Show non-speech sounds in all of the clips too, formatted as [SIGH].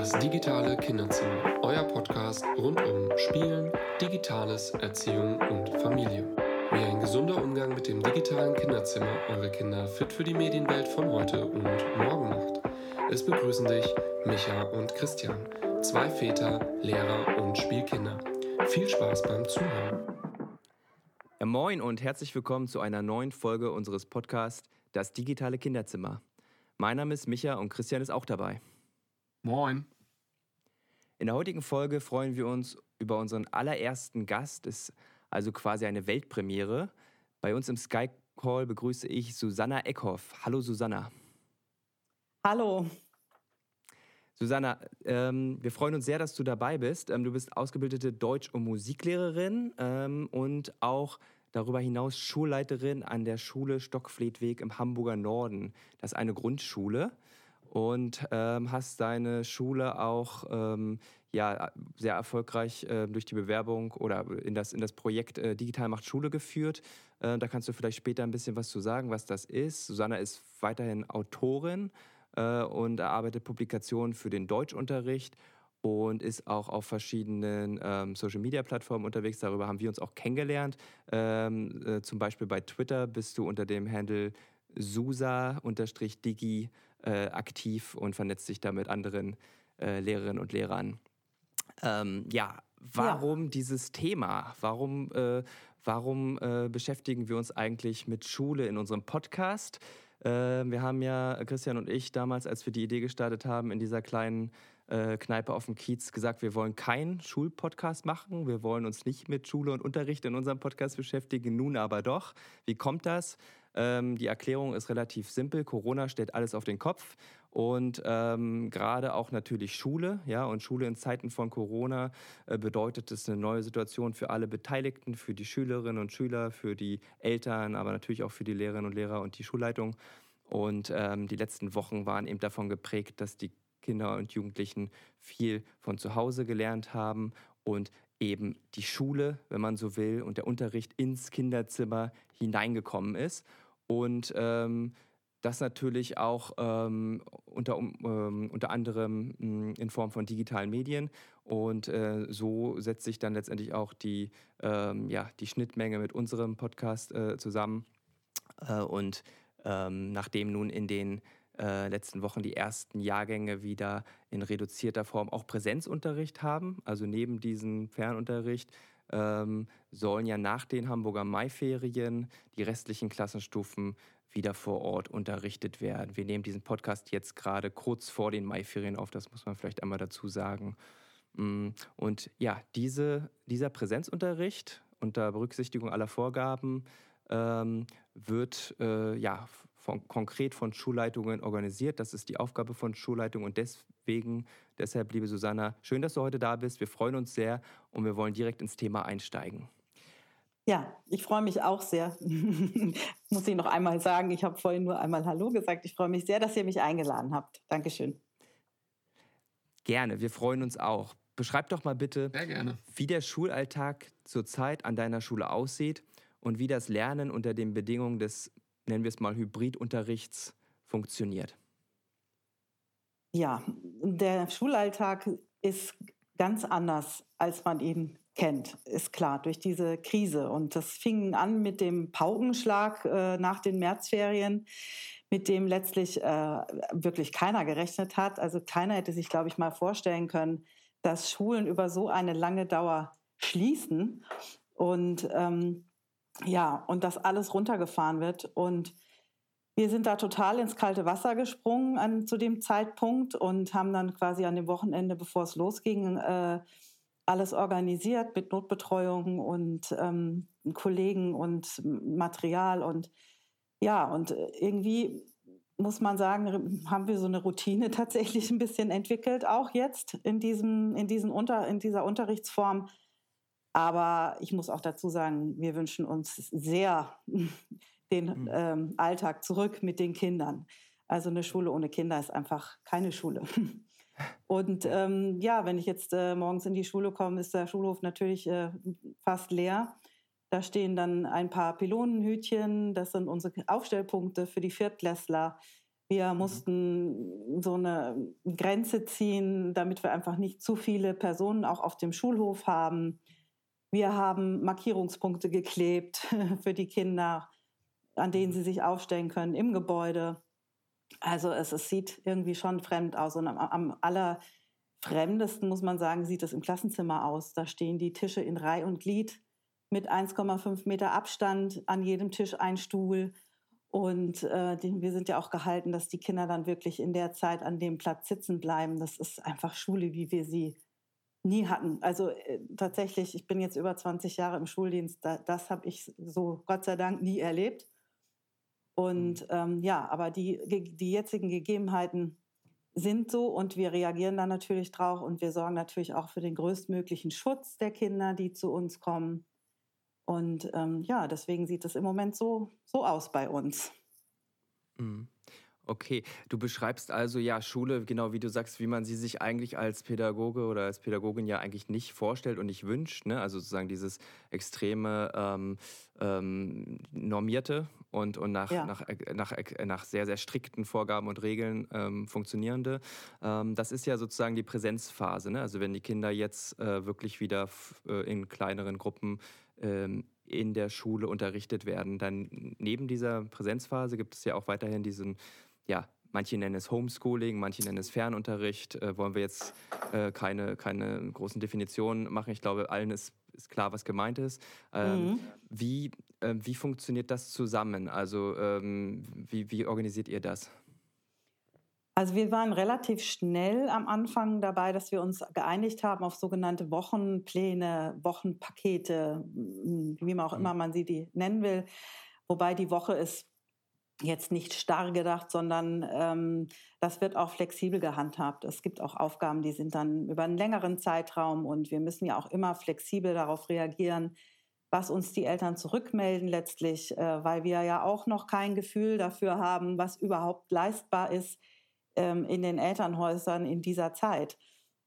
Das digitale Kinderzimmer, euer Podcast rund um Spielen, Digitales, Erziehung und Familie. Wie ein gesunder Umgang mit dem digitalen Kinderzimmer eure Kinder fit für die Medienwelt von heute und morgen macht. Es begrüßen dich Micha und Christian, zwei Väter, Lehrer und Spielkinder. Viel Spaß beim Zuhören. Ja, moin und herzlich willkommen zu einer neuen Folge unseres Podcasts Das digitale Kinderzimmer. Mein Name ist Micha und Christian ist auch dabei. Moin. In der heutigen Folge freuen wir uns über unseren allerersten Gast. Ist also quasi eine Weltpremiere. Bei uns im Sky Call begrüße ich Susanna Eckhoff. Hallo Susanna. Hallo. Susanna, ähm, wir freuen uns sehr, dass du dabei bist. Ähm, du bist ausgebildete Deutsch- und Musiklehrerin ähm, und auch darüber hinaus Schulleiterin an der Schule Stockfledweg im Hamburger Norden. Das ist eine Grundschule und ähm, hast deine Schule auch ähm, ja, sehr erfolgreich äh, durch die Bewerbung oder in das, in das Projekt äh, Digital macht Schule geführt. Äh, da kannst du vielleicht später ein bisschen was zu sagen, was das ist. Susanna ist weiterhin Autorin äh, und erarbeitet Publikationen für den Deutschunterricht und ist auch auf verschiedenen ähm, Social-Media-Plattformen unterwegs. Darüber haben wir uns auch kennengelernt. Ähm, äh, zum Beispiel bei Twitter bist du unter dem Handle Susa-Digi äh, aktiv und vernetzt sich da mit anderen äh, Lehrerinnen und Lehrern. Ähm, ja, warum ja. dieses Thema? Warum, äh, warum äh, beschäftigen wir uns eigentlich mit Schule in unserem Podcast? Äh, wir haben ja, Christian und ich, damals, als wir die Idee gestartet haben, in dieser kleinen äh, Kneipe auf dem Kiez gesagt, wir wollen keinen Schulpodcast machen. Wir wollen uns nicht mit Schule und Unterricht in unserem Podcast beschäftigen. Nun aber doch. Wie kommt das? Ähm, die Erklärung ist relativ simpel. Corona stellt alles auf den Kopf und ähm, gerade auch natürlich Schule. Ja, und Schule in Zeiten von Corona äh, bedeutet es eine neue Situation für alle Beteiligten, für die Schülerinnen und Schüler, für die Eltern, aber natürlich auch für die Lehrerinnen und Lehrer und die Schulleitung. Und ähm, die letzten Wochen waren eben davon geprägt, dass die Kinder und Jugendlichen viel von zu Hause gelernt haben und eben die Schule, wenn man so will, und der Unterricht ins Kinderzimmer hineingekommen ist. Und ähm, das natürlich auch ähm, unter, ähm, unter anderem mh, in Form von digitalen Medien. Und äh, so setzt sich dann letztendlich auch die, ähm, ja, die Schnittmenge mit unserem Podcast äh, zusammen. Äh, und ähm, nachdem nun in den äh, letzten Wochen die ersten Jahrgänge wieder in reduzierter Form auch Präsenzunterricht haben. Also neben diesem Fernunterricht ähm, sollen ja nach den Hamburger Maiferien die restlichen Klassenstufen wieder vor Ort unterrichtet werden. Wir nehmen diesen Podcast jetzt gerade kurz vor den Maiferien auf, das muss man vielleicht einmal dazu sagen. Mm, und ja, diese, dieser Präsenzunterricht unter Berücksichtigung aller Vorgaben ähm, wird äh, ja von, konkret von Schulleitungen organisiert. Das ist die Aufgabe von Schulleitungen und deswegen, deshalb, liebe Susanna, schön, dass du heute da bist. Wir freuen uns sehr und wir wollen direkt ins Thema einsteigen. Ja, ich freue mich auch sehr. [LAUGHS] Muss ich noch einmal sagen, ich habe vorhin nur einmal Hallo gesagt. Ich freue mich sehr, dass ihr mich eingeladen habt. Dankeschön. Gerne, wir freuen uns auch. Beschreib doch mal bitte, wie der Schulalltag zurzeit an deiner Schule aussieht und wie das Lernen unter den Bedingungen des nennen wir es mal, Hybridunterrichts funktioniert? Ja, der Schulalltag ist ganz anders, als man ihn kennt, ist klar, durch diese Krise. Und das fing an mit dem Paukenschlag äh, nach den Märzferien, mit dem letztlich äh, wirklich keiner gerechnet hat. Also keiner hätte sich, glaube ich, mal vorstellen können, dass Schulen über so eine lange Dauer schließen. Und ähm, ja, und das alles runtergefahren wird. Und wir sind da total ins kalte Wasser gesprungen an, zu dem Zeitpunkt und haben dann quasi an dem Wochenende, bevor es losging, äh, alles organisiert mit Notbetreuung und ähm, Kollegen und Material. Und ja, und irgendwie muss man sagen, haben wir so eine Routine [LAUGHS] tatsächlich ein bisschen entwickelt, auch jetzt in, diesem, in, diesen Unter, in dieser Unterrichtsform aber ich muss auch dazu sagen, wir wünschen uns sehr [LAUGHS] den mhm. ähm, Alltag zurück mit den Kindern. Also eine Schule ohne Kinder ist einfach keine Schule. [LAUGHS] Und ähm, ja, wenn ich jetzt äh, morgens in die Schule komme, ist der Schulhof natürlich äh, fast leer. Da stehen dann ein paar Pylonenhütchen, das sind unsere Aufstellpunkte für die Viertklässler. Wir mussten so eine Grenze ziehen, damit wir einfach nicht zu viele Personen auch auf dem Schulhof haben. Wir haben Markierungspunkte geklebt [LAUGHS] für die Kinder, an denen sie sich aufstellen können im Gebäude. Also es, es sieht irgendwie schon fremd aus. Und am, am allerfremdesten, muss man sagen, sieht es im Klassenzimmer aus. Da stehen die Tische in Reih und Glied mit 1,5 Meter Abstand, an jedem Tisch ein Stuhl. Und äh, wir sind ja auch gehalten, dass die Kinder dann wirklich in der Zeit an dem Platz sitzen bleiben. Das ist einfach Schule, wie wir sie nie hatten. Also äh, tatsächlich, ich bin jetzt über 20 Jahre im Schuldienst, da, das habe ich so Gott sei Dank nie erlebt. Und mhm. ähm, ja, aber die, die jetzigen Gegebenheiten sind so und wir reagieren da natürlich drauf und wir sorgen natürlich auch für den größtmöglichen Schutz der Kinder, die zu uns kommen. Und ähm, ja, deswegen sieht es im Moment so, so aus bei uns. Mhm. Okay, du beschreibst also ja Schule, genau wie du sagst, wie man sie sich eigentlich als Pädagoge oder als Pädagogin ja eigentlich nicht vorstellt und nicht wünscht. Ne? Also sozusagen dieses extreme ähm, ähm, normierte und, und nach, ja. nach, nach, nach sehr, sehr strikten Vorgaben und Regeln ähm, funktionierende. Ähm, das ist ja sozusagen die Präsenzphase. Ne? Also wenn die Kinder jetzt äh, wirklich wieder äh, in kleineren Gruppen ähm, in der Schule unterrichtet werden. Dann neben dieser Präsenzphase gibt es ja auch weiterhin diesen, ja, manche nennen es Homeschooling, manche nennen es Fernunterricht. Äh, wollen wir jetzt äh, keine, keine großen Definitionen machen. Ich glaube, allen ist, ist klar, was gemeint ist. Ähm, mhm. wie, äh, wie funktioniert das zusammen? Also ähm, wie, wie organisiert ihr das? Also wir waren relativ schnell am Anfang dabei, dass wir uns geeinigt haben auf sogenannte Wochenpläne, Wochenpakete, wie man auch mhm. immer man sie die nennen will. Wobei die Woche ist jetzt nicht starr gedacht, sondern ähm, das wird auch flexibel gehandhabt. Es gibt auch Aufgaben, die sind dann über einen längeren Zeitraum und wir müssen ja auch immer flexibel darauf reagieren, was uns die Eltern zurückmelden letztlich, äh, weil wir ja auch noch kein Gefühl dafür haben, was überhaupt leistbar ist ähm, in den Elternhäusern in dieser Zeit.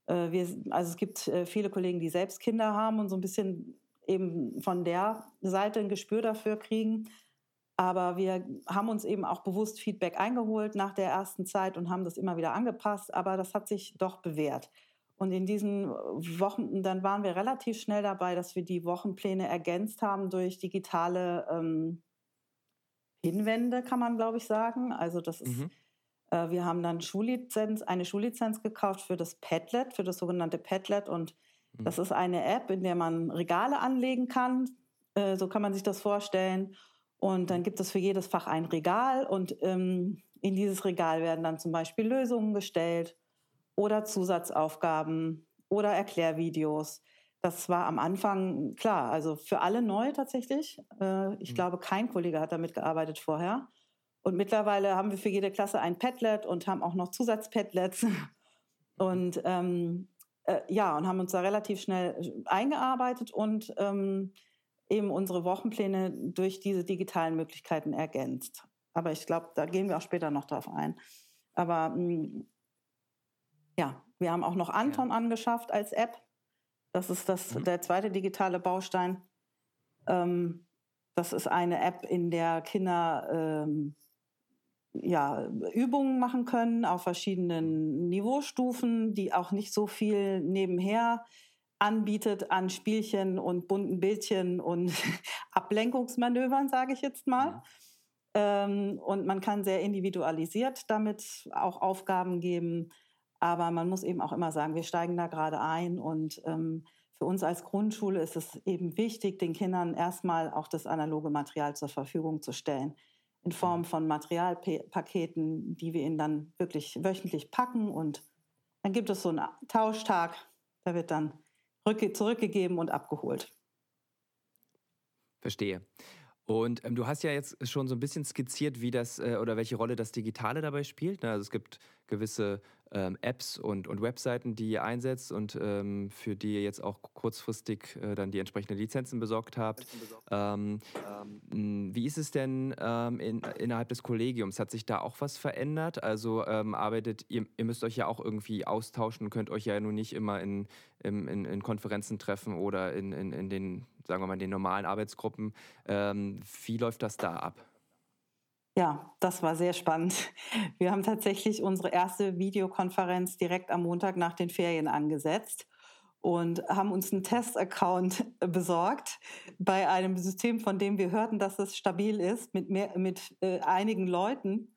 Äh, wir, also es gibt äh, viele Kollegen, die selbst Kinder haben und so ein bisschen eben von der Seite ein Gespür dafür kriegen. Aber wir haben uns eben auch bewusst Feedback eingeholt nach der ersten Zeit und haben das immer wieder angepasst. Aber das hat sich doch bewährt. Und in diesen Wochen, dann waren wir relativ schnell dabei, dass wir die Wochenpläne ergänzt haben durch digitale ähm, Hinwände, kann man, glaube ich, sagen. Also das ist mhm. Äh, wir haben dann Schullizenz, eine Schullizenz gekauft für das Padlet, für das sogenannte Padlet. Und mhm. das ist eine App, in der man Regale anlegen kann. Äh, so kann man sich das vorstellen. Und dann gibt es für jedes Fach ein Regal und ähm, in dieses Regal werden dann zum Beispiel Lösungen gestellt oder Zusatzaufgaben oder Erklärvideos. Das war am Anfang klar, also für alle neu tatsächlich. Äh, ich mhm. glaube, kein Kollege hat damit gearbeitet vorher. Und mittlerweile haben wir für jede Klasse ein Padlet und haben auch noch Zusatzpadlets. [LAUGHS] Und ähm, äh, ja, und haben uns da relativ schnell eingearbeitet und ähm, eben unsere Wochenpläne durch diese digitalen Möglichkeiten ergänzt. Aber ich glaube, da gehen wir auch später noch drauf ein. Aber mh, mm, ja, wir haben auch noch Anton ja. angeschafft als App. Das ist das, mhm. der zweite digitale Baustein. Ähm, das ist eine App, in der Kinder ähm, ja, Übungen machen können auf verschiedenen Niveaustufen, die auch nicht so viel nebenher anbietet an Spielchen und bunten Bildchen und [LAUGHS] Ablenkungsmanövern, sage ich jetzt mal. Ähm, und man kann sehr individualisiert damit auch Aufgaben geben. Aber man muss eben auch immer sagen, wir steigen da gerade ein. Und ähm, für uns als Grundschule ist es eben wichtig, den Kindern erstmal auch das analoge Material zur Verfügung zu stellen in Form von Materialpaketen, die wir ihnen dann wirklich wöchentlich packen. Und dann gibt es so einen Tauschtag, da wird dann zurückgegeben und abgeholt. Verstehe. Und ähm, du hast ja jetzt schon so ein bisschen skizziert, wie das äh, oder welche Rolle das Digitale dabei spielt. Ne? Also es gibt gewisse ähm, Apps und, und Webseiten, die ihr einsetzt und ähm, für die ihr jetzt auch kurzfristig äh, dann die entsprechenden Lizenzen besorgt habt. Ähm, ähm, wie ist es denn ähm, in, innerhalb des Kollegiums? Hat sich da auch was verändert? Also ähm, arbeitet ihr, ihr müsst euch ja auch irgendwie austauschen, könnt euch ja nun nicht immer in, in, in Konferenzen treffen oder in, in, in den, sagen wir mal, in den normalen Arbeitsgruppen. wie läuft das da ab? Ja, das war sehr spannend. [LAUGHS] Wir haben tatsächlich unsere erste Videokonferenz direkt am Montag nach den Ferien angesetzt und haben uns einen Test-Account [LAUGHS] besorgt bei einem System, von dem wir hörten, dass es stabil ist, mit, mehr, mit äh, einigen Leuten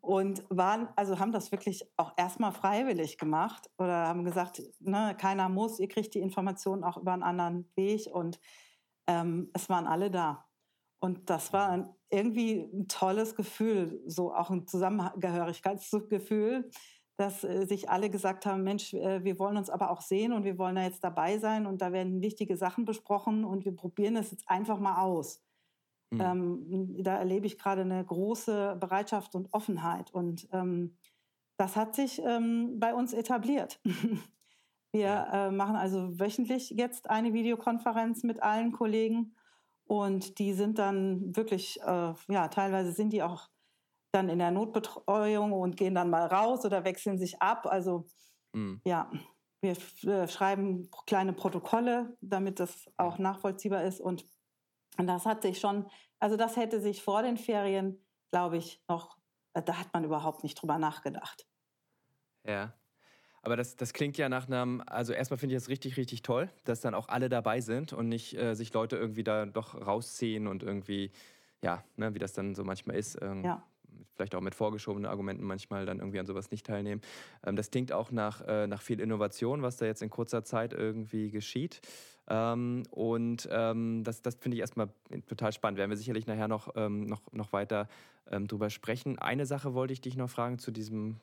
und waren, also haben das wirklich auch erstmal freiwillig gemacht oder haben gesagt, ne, keiner muss, ihr kriegt die Informationen auch über einen anderen Weg und ähm, es waren alle da. Und das war irgendwie ein tolles Gefühl, so auch ein Zusammengehörigkeitsgefühl, dass äh, sich alle gesagt haben, Mensch, äh, wir wollen uns aber auch sehen und wir wollen da jetzt dabei sein und da werden wichtige Sachen besprochen und wir probieren es jetzt einfach mal aus. Mhm. Ähm, da erlebe ich gerade eine große Bereitschaft und Offenheit und ähm, das hat sich ähm, bei uns etabliert. [LAUGHS] wir äh, machen also wöchentlich jetzt eine Videokonferenz mit allen Kollegen und die sind dann wirklich, äh, ja, teilweise sind die auch dann in der Notbetreuung und gehen dann mal raus oder wechseln sich ab. Also mhm. ja, wir äh, schreiben kleine Protokolle, damit das auch nachvollziehbar ist. Und, und das hat sich schon, also das hätte sich vor den Ferien, glaube ich, noch, äh, da hat man überhaupt nicht drüber nachgedacht. Ja. Aber das, das klingt ja nach einem, also erstmal finde ich das richtig, richtig toll, dass dann auch alle dabei sind und nicht äh, sich Leute irgendwie da doch rausziehen und irgendwie, ja, ne, wie das dann so manchmal ist. Ähm, ja. Vielleicht auch mit vorgeschobenen Argumenten manchmal dann irgendwie an sowas nicht teilnehmen. Ähm, das klingt auch nach, äh, nach viel Innovation, was da jetzt in kurzer Zeit irgendwie geschieht. Ähm, und ähm, das, das finde ich erstmal total spannend. Werden wir sicherlich nachher noch, ähm, noch, noch weiter ähm, drüber sprechen. Eine Sache wollte ich dich noch fragen zu diesem,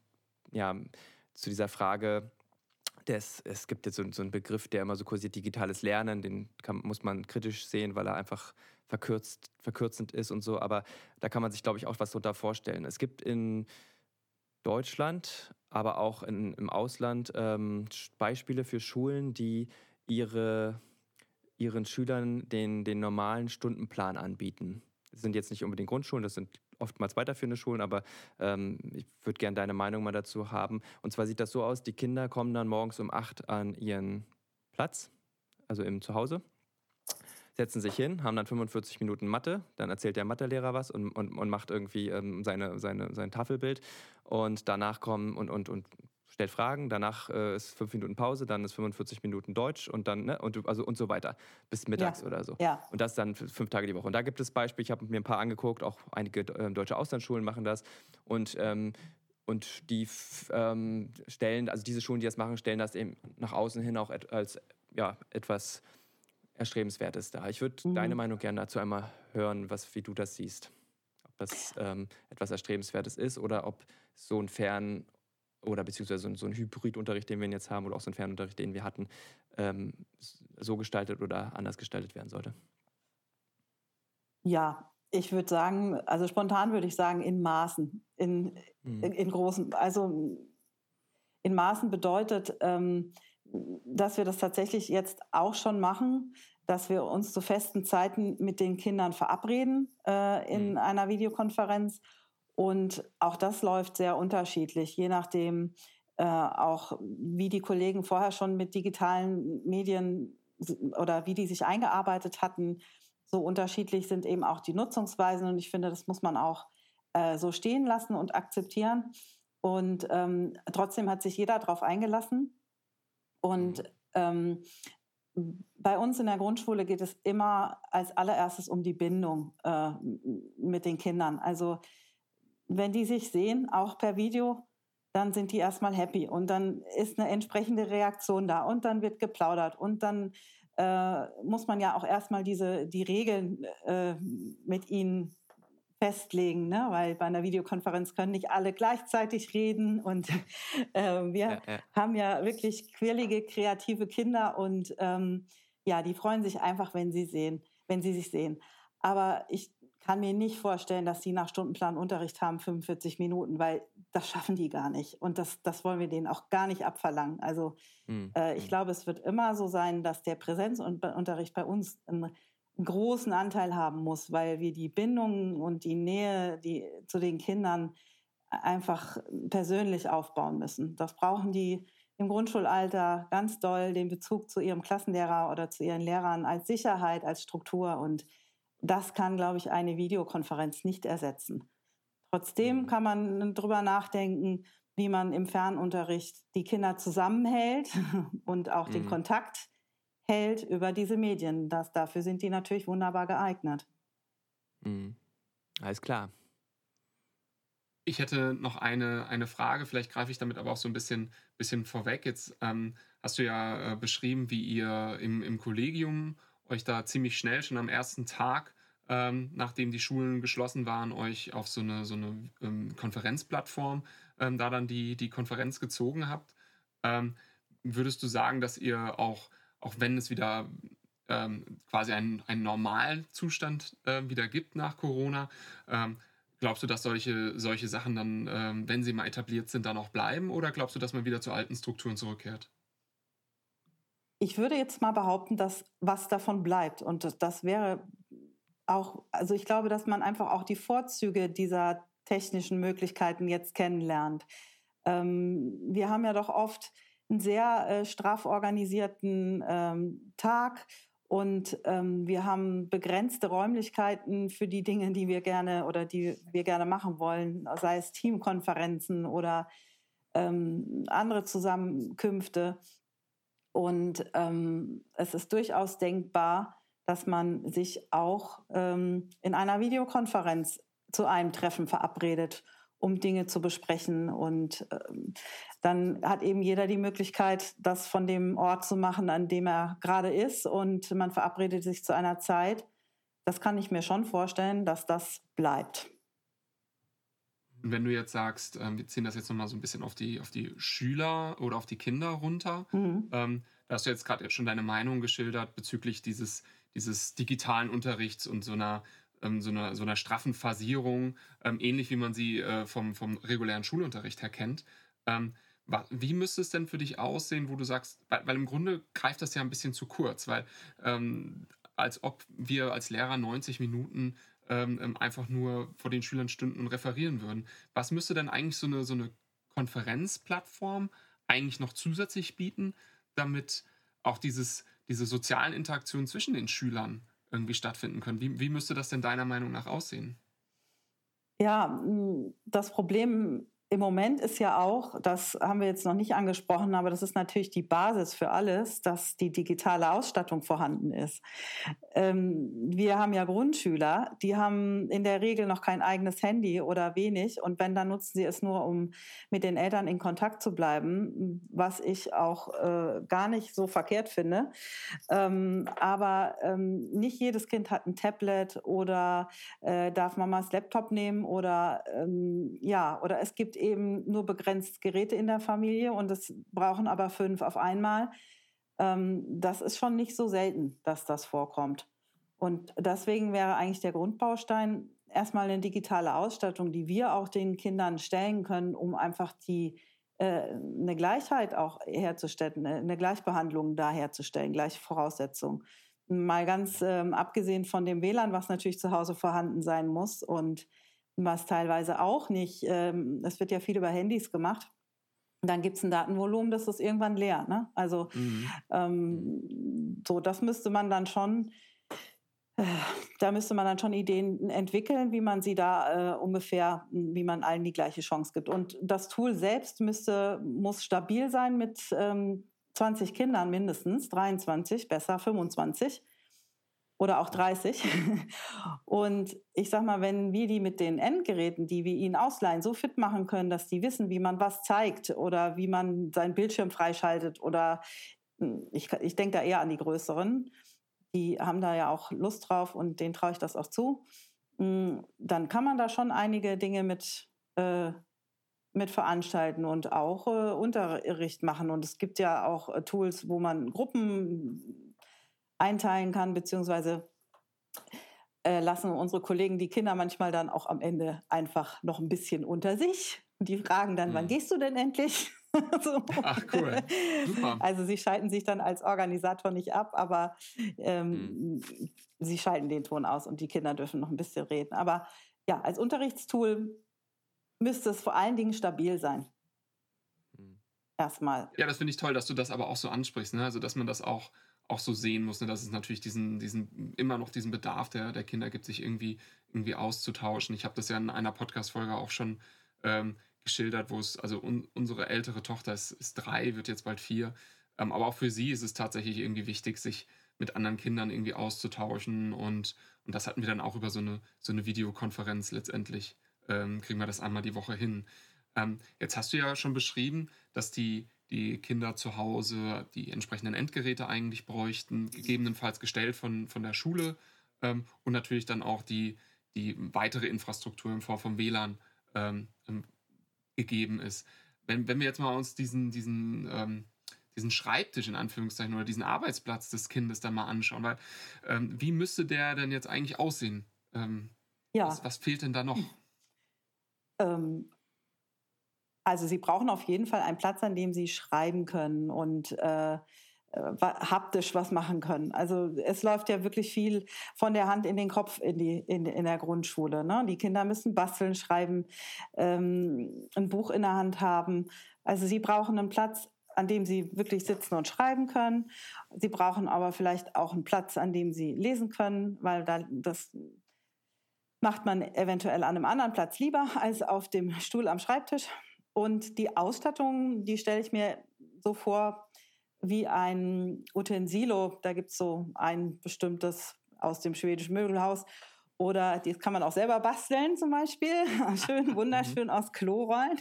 ja, zu dieser Frage, des, es gibt jetzt so, so, einen Begriff, der immer so kursiert, digitales Lernen, den kann, muss man kritisch sehen, weil er einfach verkürzt, verkürzend ist und so, aber da kann man sich, glaube ich, auch was darunter vorstellen. Es gibt in Deutschland, aber auch in, im Ausland ähm, Beispiele für Schulen, die ihre, ihren Schülern den, den normalen Stundenplan anbieten. Das sind jetzt nicht unbedingt Grundschulen, das sind oftmals weiterführende Schulen, aber ähm, ich würde gerne deine Meinung mal dazu haben. Und zwar sieht das so aus, die Kinder kommen dann morgens um acht an ihren Platz, also im Zuhause, setzen sich hin, haben dann 45 Minuten Mathe, dann erzählt der Mathelehrer was und, und, und macht irgendwie ähm, seine, seine, sein Tafelbild und danach kommen und, und, und stellt Fragen, danach äh, ist fünf Minuten Pause, dann ist 45 Minuten Deutsch und dann, ne, und, also, und so weiter, bis mittags ja. oder so. Ja. Und das dann fünf Tage die Woche. Und da gibt es Beispiele, ich habe mir ein paar angeguckt, auch einige äh, deutsche Auslandsschulen machen das. Und ähm, und die ähm, stellen, also diese Schulen, die das machen, stellen das eben nach außen hin auch et als ja, etwas Erstrebenswertes dar. Ich würde mhm. deine Meinung gerne dazu einmal hören, was, wie du das siehst. Ob das ähm, etwas Erstrebenswertes ist oder ob so ein Fern- oder beziehungsweise so ein Hybridunterricht, den wir jetzt haben, oder auch so ein Fernunterricht, den wir hatten, ähm, so gestaltet oder anders gestaltet werden sollte? Ja, ich würde sagen, also spontan würde ich sagen, in Maßen, in, mhm. in, in, großen, also in Maßen bedeutet, ähm, dass wir das tatsächlich jetzt auch schon machen, dass wir uns zu festen Zeiten mit den Kindern verabreden äh, in mhm. einer Videokonferenz und auch das läuft sehr unterschiedlich, je nachdem äh, auch, wie die Kollegen vorher schon mit digitalen Medien oder wie die sich eingearbeitet hatten. So unterschiedlich sind eben auch die Nutzungsweisen und ich finde, das muss man auch äh, so stehen lassen und akzeptieren. Und ähm, trotzdem hat sich jeder darauf eingelassen. Und mhm. ähm, bei uns in der Grundschule geht es immer als allererstes um die Bindung äh, mit den Kindern. Also wenn die sich sehen, auch per Video, dann sind die erstmal happy und dann ist eine entsprechende Reaktion da und dann wird geplaudert und dann äh, muss man ja auch erstmal diese die Regeln äh, mit ihnen festlegen, ne? weil bei einer Videokonferenz können nicht alle gleichzeitig reden und [LAUGHS] äh, wir ja, ja. haben ja wirklich quirlige, kreative Kinder und ähm, ja, die freuen sich einfach, wenn sie sehen, wenn sie sich sehen. Aber ich kann mir nicht vorstellen, dass sie nach Stundenplan Unterricht haben, 45 Minuten, weil das schaffen die gar nicht. Und das, das wollen wir denen auch gar nicht abverlangen. Also mhm. äh, ich hm. glaube, es wird immer so sein, dass der Präsenzunterricht bei uns einen, einen, großen Anteil haben muss, weil wir die Bindung und die Nähe die, zu den Kindern einfach persönlich aufbauen müssen. Das brauchen die im Grundschulalter ganz doll, den Bezug zu ihrem Klassenlehrer oder zu ihren Lehrern als Sicherheit, als Struktur und das kann, glaube ich, eine Videokonferenz nicht ersetzen. Trotzdem mhm. kann man drüber nachdenken, wie man im Fernunterricht die Kinder zusammenhält [LAUGHS] und auch mhm. den Kontakt hält über diese Medien. Das, dafür sind die natürlich wunderbar geeignet. Mhm. Alles klar. Ich hätte noch eine, eine Frage, vielleicht greife ich damit aber auch so ein bisschen, bisschen vorweg. Jetzt ähm, hast du ja äh, beschrieben, wie ihr im, im Kollegium euch da ziemlich schnell schon am ersten Tag, ähm, nachdem die Schulen geschlossen waren, euch auf so eine, so eine ähm, Konferenzplattform ähm, da dann die, die Konferenz gezogen habt. Ähm, würdest du sagen, dass ihr auch, auch wenn es wieder ähm, quasi einen, einen normalen Zustand äh, wieder gibt nach Corona, ähm, glaubst du, dass solche, solche Sachen dann, wenn sie mal etabliert sind, dann auch bleiben? Oder glaubst du, dass man wieder zu alten Strukturen zurückkehrt? Ich würde jetzt mal behaupten, dass was davon bleibt. Und das wäre auch, also ich glaube, dass man einfach auch die Vorzüge dieser technischen Möglichkeiten jetzt kennenlernt. Ähm, wir haben ja doch oft einen sehr äh, straff organisierten ähm, Tag und ähm, wir haben begrenzte Räumlichkeiten für die Dinge, die wir gerne oder die wir gerne machen wollen, sei es Teamkonferenzen oder ähm, andere Zusammenkünfte. Und ähm, es ist durchaus denkbar, dass man sich auch ähm, in einer Videokonferenz zu einem Treffen verabredet, um Dinge zu besprechen. Und ähm, dann hat eben jeder die Möglichkeit, das von dem Ort zu machen, an dem er gerade ist. Und man verabredet sich zu einer Zeit. Das kann ich mir schon vorstellen, dass das bleibt. Wenn du jetzt sagst, ähm, wir ziehen das jetzt nochmal so ein bisschen auf die, auf die Schüler oder auf die Kinder runter, mhm. ähm, da hast du jetzt gerade schon deine Meinung geschildert bezüglich dieses, dieses digitalen Unterrichts und so einer ähm, so, einer, so einer straffen Phasierung, ähm, ähnlich wie man sie äh, vom, vom regulären Schulunterricht her kennt. Ähm, wie müsste es denn für dich aussehen, wo du sagst, weil, weil im Grunde greift das ja ein bisschen zu kurz, weil ähm, als ob wir als Lehrer 90 Minuten ähm, ähm, einfach nur vor den Schülern stünden und referieren würden. Was müsste denn eigentlich so eine, so eine Konferenzplattform eigentlich noch zusätzlich bieten, damit auch dieses, diese sozialen Interaktionen zwischen den Schülern irgendwie stattfinden können. Wie, wie müsste das denn deiner Meinung nach aussehen? Ja, das Problem im Moment ist ja auch, das haben wir jetzt noch nicht angesprochen, aber das ist natürlich die Basis für alles, dass die digitale Ausstattung vorhanden ist. Ähm, wir haben ja Grundschüler, die haben in der Regel noch kein eigenes Handy oder wenig und wenn, dann nutzen sie es nur, um mit den Eltern in Kontakt zu bleiben, was ich auch äh, gar nicht so verkehrt finde. Ähm, aber ähm, nicht jedes Kind hat ein Tablet oder äh, darf Mamas Laptop nehmen oder ähm, ja, oder es gibt eben nur begrenzt Geräte in der Familie und es brauchen aber fünf auf einmal. Ähm, das ist schon nicht so selten, dass das vorkommt. Und deswegen wäre eigentlich der Grundbaustein erstmal eine digitale Ausstattung, die wir auch den Kindern stellen können, um einfach die äh, eine Gleichheit auch herzustellen, eine Gleichbehandlung da herzustellen, gleiche Voraussetzungen. Mal ganz ähm, abgesehen von dem WLAN, was natürlich zu Hause vorhanden sein muss und was teilweise auch nicht, ähm, es wird ja viel über Handys gemacht. Dann gibt es ein Datenvolumen, das ist irgendwann leer. Ne? Also mhm. ähm, so, das müsste man dann schon, äh, da müsste man dann schon Ideen entwickeln, wie man sie da äh, ungefähr, wie man allen die gleiche Chance gibt. Und das Tool selbst müsste, muss stabil sein mit ähm, 20 Kindern mindestens, 23, besser 25 oder auch 30. [LAUGHS] Und ich sag mal, wenn wir die mit den Endgeräten, die wir ihnen ausleihen, so fit machen können, dass die wissen, wie man was zeigt oder wie man seinen Bildschirm freischaltet oder hm, ich, ich denke da eher an die größeren, die haben da ja auch Lust drauf und denen traue ich das auch zu, hm, dann kann man da schon einige Dinge mit, äh, mit veranstalten und auch äh, Unterricht machen. Und es gibt ja auch äh, Tools, wo man Gruppen einteilen kann, beziehungsweise äh, lassen unsere Kollegen die Kinder manchmal dann auch am Ende einfach noch ein bisschen unter sich. Und die fragen dann, mhm. wann gehst du denn endlich? [LAUGHS] so. Ach cool, super. Also sie schalten sich dann als Organisator nicht ab, aber ähm, mhm. sie schalten den Ton aus und die Kinder dürfen noch ein bisschen reden. Aber ja, als Unterrichtstool müsste es vor allen Dingen stabil sein. Mhm. Erstmal. Ja, das finde ich toll, dass du das aber auch so ansprichst. Ne? Also, dass man das auch auch so sehen muss, ne, dass es natürlich diesen, diesen, immer noch diesen Bedarf der, der Kinder gibt, sich irgendwie, irgendwie auszutauschen. Ich habe das ja in einer Podcast-Folge auch schon ähm, geschildert, wo es, also un, unsere ältere Tochter ist, ist drei, wird jetzt bald vier. Ähm, aber auch für sie ist es tatsächlich irgendwie wichtig, sich mit anderen Kindern irgendwie auszutauschen. Und, und das hatten wir dann auch über so eine, so eine Videokonferenz letztendlich. Ähm, kriegen wir das einmal die Woche hin. Ähm, jetzt hast du ja schon beschrieben, dass die, die Kinder zu Hause die entsprechenden Endgeräte eigentlich bräuchten, gegebenenfalls gestellt von, von der Schule ähm, und natürlich dann auch die, die weitere Infrastruktur in Form von WLAN ähm, ähm, gegeben ist. Wenn, wenn wir jetzt mal uns diesen, diesen, ähm, diesen Schreibtisch in Anführungszeichen oder diesen Arbeitsplatz des Kindes dann mal anschauen, weil ähm, wie müsste der denn jetzt eigentlich aussehen? Ähm, ja. Was, was, fehlt denn da noch? Also Sie brauchen auf jeden Fall einen Platz, an dem Sie schreiben können und äh, äh haptisch was machen können. Also es läuft ja wirklich viel von der Hand in den Kopf in, die, in, in der Grundschule. Ne? Die Kinder müssen basteln, schreiben, ähm, ein Buch in der Hand haben. Also sie brauchen einen Platz, an dem sie wirklich sitzen und schreiben können. Sie brauchen aber vielleicht auch einen Platz, an dem sie lesen können, weil da, das macht man eventuell an einem anderen Platz lieber als auf dem Stuhl am Schreibtisch. Und die Ausstattung, die stelle ich mir so vor wie ein Utensilo. Da gibt es so ein bestimmtes aus dem schwedischen Möbelhaus. Oder das kann man auch selber basteln zum Beispiel. [LAUGHS] Schön, [LAUGHS] mhm. wunderschön aus Klorollen.